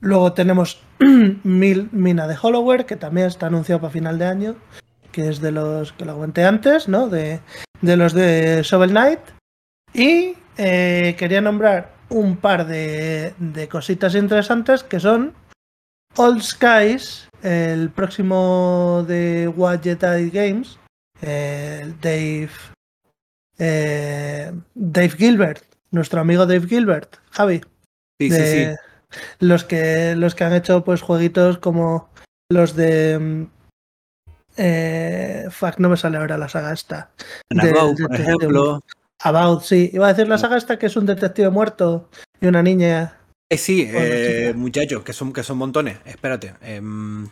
Luego tenemos Mina de Hollower, que también está anunciado para final de año, que es de los que lo comenté antes, ¿no? De, de los de Shovel Knight. Y eh, quería nombrar un par de, de cositas interesantes que son Old Skies, el próximo de What Jedi Games, eh, Dave, eh, Dave Gilbert, nuestro amigo Dave Gilbert, Javi Sí, sí, sí. Los que los que han hecho pues jueguitos como los de mm, eh, fuck, no me sale ahora la saga esta de- About, de- por de- ejemplo. About sí iba a decir la saga esta que es un detective muerto y una niña Eh, sí, eh, muchachos, que son, que son montones. Espérate. Em,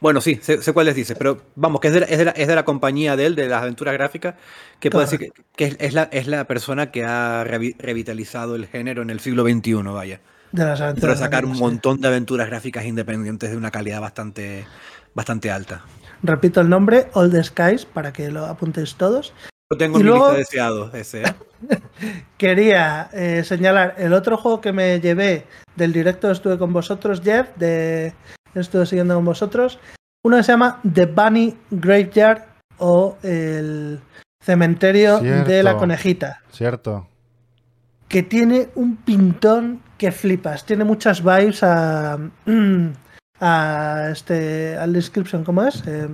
bueno, sí, sé, cuáles dices, pero vamos, que es de, la, es, de la, es de, la, compañía de él, de las aventuras gráficas, que puede decir que, que es, la, es la persona que ha revitalizado el género en el siglo XXI, vaya. De las aventuras. Para sacar un montón de aventuras gráficas independientes de una calidad bastante, bastante alta. Repito el nombre, All the Skies, para que lo apuntéis todos. Lo tengo en mi lista deseado, ese. ¿eh? quería eh, señalar el otro juego que me llevé del directo, estuve con vosotros, Jeff, de estuve siguiendo con vosotros. Uno se llama The Bunny Graveyard o el cementerio de la conejita. Cierto. Que tiene un pintón que flipas. Tiene muchas vibes a. a este. al description, ¿cómo es? Eh,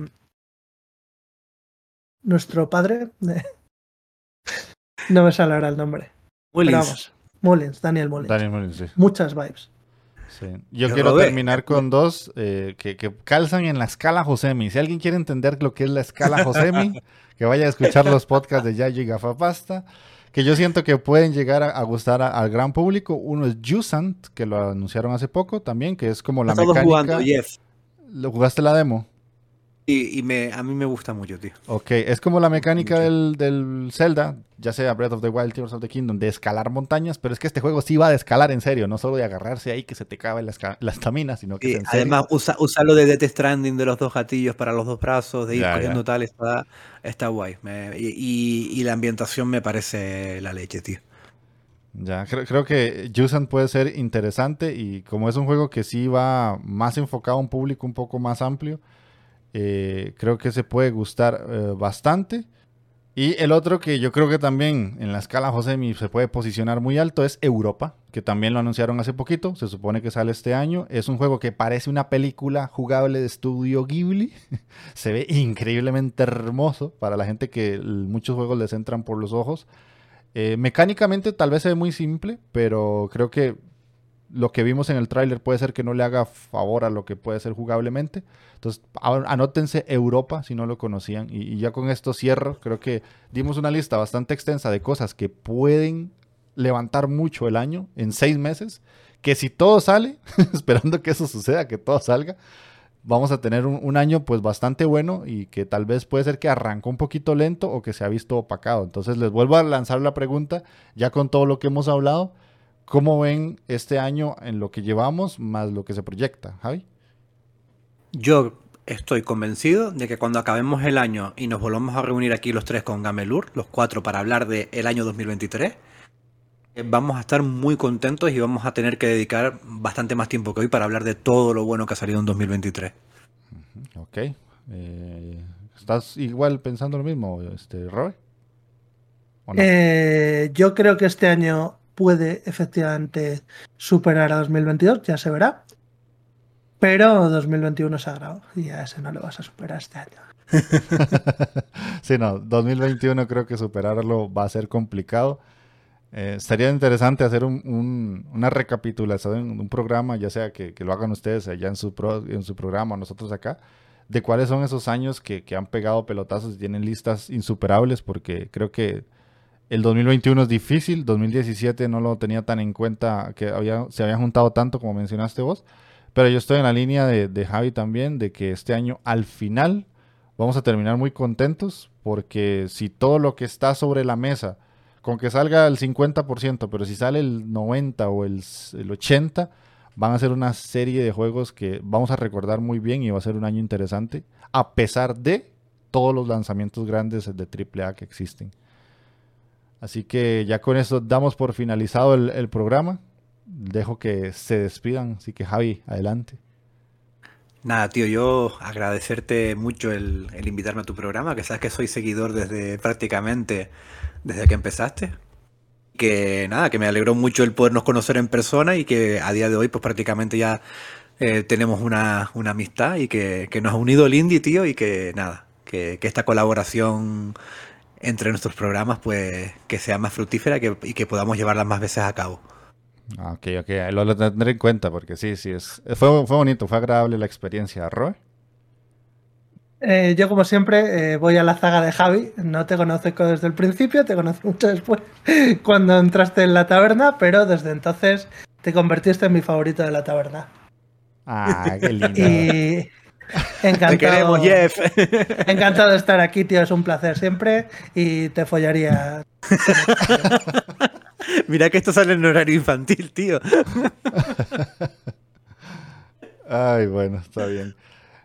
nuestro padre. no me sale ahora el nombre. Mullins. Mullins, Daniel Mullins. Daniel Mullins, sí. Muchas vibes. Yo quiero terminar con dos eh, que, calzan en la escala Josemi. Si alguien quiere entender lo que es la escala Josemi, que vaya a escuchar los podcasts de Yayo y Gafapasta, que yo siento que pueden llegar a, gustar al gran público. Uno es Jusant, que lo anunciaron hace poco también, que es como la mecánica. Jugando, ¿Lo jugaste la demo? Y, me, a mí me gusta mucho, tío. Ok, es como la mecánica del, del, Zelda, ya sea Breath of the Wild, Tears of the Kingdom, de escalar montañas, pero es que este juego sí va a escalar en serio, no solo de agarrarse ahí que se te cabe la, estamina, sino que... además, usa, usa, lo de Death Stranding de los dos gatillos para los dos brazos, de ir cogiendo tal, está, está guay. y, y, la ambientación me parece la leche, tío. Ya, creo, creo que Jusan puede ser interesante y como es un juego que sí va más enfocado a un público un poco más amplio, eh, creo que se puede gustar eh, bastante. Y el otro que yo creo que también en la escala Josemi se puede posicionar muy alto es Europa, que también lo anunciaron hace poquito, se supone que sale este año. Es un juego que parece una película jugable de estudio Ghibli. se ve increíblemente hermoso para la gente que muchos juegos les entran por los ojos. Eh, mecánicamente tal vez se ve muy simple, pero creo que lo que vimos en el tráiler puede ser que no le haga favor a lo que puede ser jugablemente. Entonces, anótense Europa si no lo conocían. Y, ya con esto cierro. Creo que dimos una lista bastante extensa de cosas que pueden levantar mucho el año en seis meses. Que si todo sale, esperando que eso suceda, que todo salga, vamos a tener un, año pues bastante bueno y que tal vez puede ser que arrancó un poquito lento o que se ha visto opacado. Entonces les vuelvo a lanzar la pregunta, ya con todo lo que hemos hablado. ¿Cómo ven este año en lo que llevamos más lo que se proyecta, Javi? Yo estoy convencido de que cuando acabemos el año y nos volvamos a reunir aquí los tres con Gamelur, los cuatro, para hablar del año 2023, eh, vamos a estar muy contentos y vamos a tener que dedicar bastante más tiempo que hoy para hablar de todo lo bueno que ha salido en 2023. Ok. Eh, ¿Estás igual pensando lo mismo, este, Roy? Eh, yo creo que este año puede efectivamente superar a 2022, ya se verá. Pero 2021 es sagrado y a ese no lo vas a superar este año. sí, no, 2021 creo que superarlo va a ser complicado. Eh, interesante hacer una recapitulación, un programa, ya sea que, lo hagan ustedes allá en su, en su programa o nosotros acá, de cuáles son esos años que, que han pegado pelotazos y tienen listas insuperables, porque creo que el 2021 es difícil, 2017 no lo tenía tan en cuenta que había, se había juntado tanto como mencionaste vos, pero yo estoy en la línea de, Javi también, de que este año al final vamos a terminar muy contentos, porque si todo lo que está sobre la mesa, con que salga el 50%, pero si sale el 90 o el, el 80, van a ser una serie de juegos que vamos a recordar muy bien y va a ser un año interesante, a pesar de todos los lanzamientos grandes de AAA que existen. Así que ya con eso damos por finalizado el, programa. Dejo que se despidan, así que Javi, adelante. Nada, tío, yo agradecerte mucho el, invitarme a tu programa, que sabes que soy seguidor desde prácticamente desde que empezaste. Que nada, que me alegró mucho el podernos conocer en persona y que a día de hoy pues prácticamente ya eh, tenemos una, amistad y que, nos ha unido el indie, tío, y que nada, que, que esta colaboración entre nuestros programas, pues que sea más fructífera y que podamos llevarlas más veces a cabo. Ah, ok, ok, lo, tendré en cuenta porque sí, sí, es, fue, fue bonito, fue agradable la experiencia. ¿Roy? Eh, yo, como siempre, eh, voy a la zaga de Javi. No te conozco desde el principio, te conozco mucho después, cuando entraste en la taberna, pero desde entonces te convertiste en mi favorito de la taberna. Ah, qué lindo. Y encantado, Te queremos, Jeff. encantado de estar aquí, tío. Es un placer siempre. Y te follaría. Mira que esto sale en horario infantil, tío. Ay, bueno, está bien.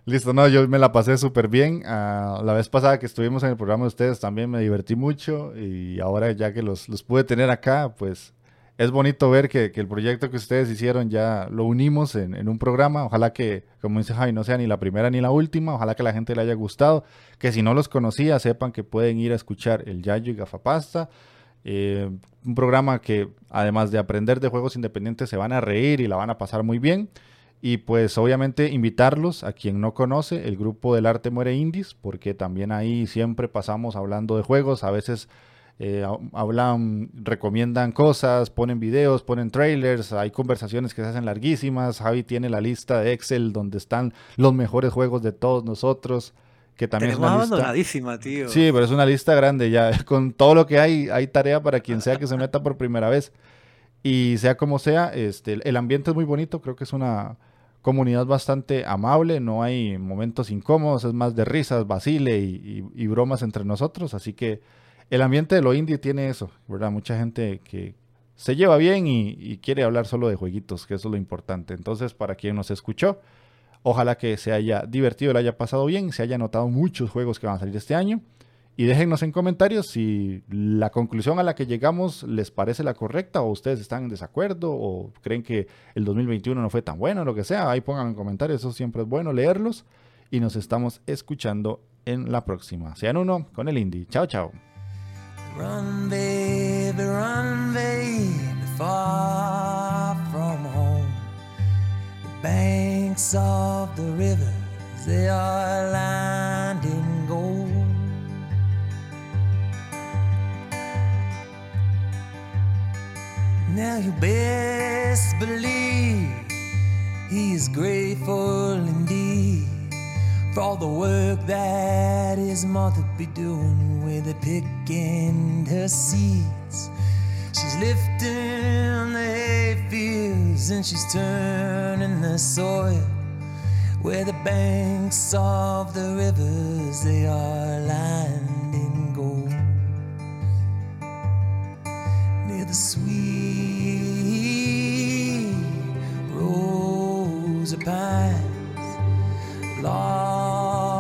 Listo, no, yo me la pasé súper bien. Ah, la vez pasada que estuvimos en el programa de ustedes también me divertí mucho y ahora ya que los, los pude tener acá, pues es bonito ver que, el proyecto que ustedes hicieron ya lo unimos en, un programa. Ojalá que, como dice Javi, no sea ni la primera ni la última. Ojalá que la gente le haya gustado. Que si no los conocía, sepan que pueden ir a escuchar el Yayo y Gafapasta. Eh, un programa que además de aprender de juegos independientes se van a reír y la van a pasar muy bien. Y pues obviamente invitarlos a quien no conoce el grupo del arte muere indies, porque también ahí siempre pasamos hablando de juegos, a veces eh, hablan, recomiendan cosas, ponen videos, ponen trailers, hay conversaciones que se hacen larguísimas, Javi tiene la lista de Excel donde están los mejores juegos de todos nosotros, que también Tenemos es una lista... abandonadísima, tío. Sí, pero es una lista grande ya. Con todo lo que hay, hay tarea para quien sea que se meta por primera vez. Y sea como sea, este, el ambiente es muy bonito. Creo que es una comunidad bastante amable. No hay momentos incómodos. Es más de risas, vacile y, y- y bromas entre nosotros. Así que el ambiente de lo indie tiene eso, ¿verdad? Mucha gente que se lleva bien y, quiere hablar solo de jueguitos, que eso es lo importante. Entonces, para quien nos escuchó, Ojalá que se haya divertido, le haya pasado bien, se haya notado muchos juegos que van a salir este año. Y déjennos en comentarios si la conclusión a la que llegamos les parece la correcta o ustedes están en desacuerdo o creen que el 2021 no fue tan bueno, lo que sea. Ahí pongan en comentarios, eso siempre es bueno leerlos. Y nos estamos escuchando en la próxima. Sean uno con el indie. Chao, chao. Run, baby, run, baby, far from home. The banks of the rivers, they are lined in gold. Now you best believe he is grateful indeed for all the work that his mother be doing with the pick and her seeds. She's lifting the hay fields and she's turning the soil where the banks of the rivers they are lined in gold. Near the sweet rose of pines, long.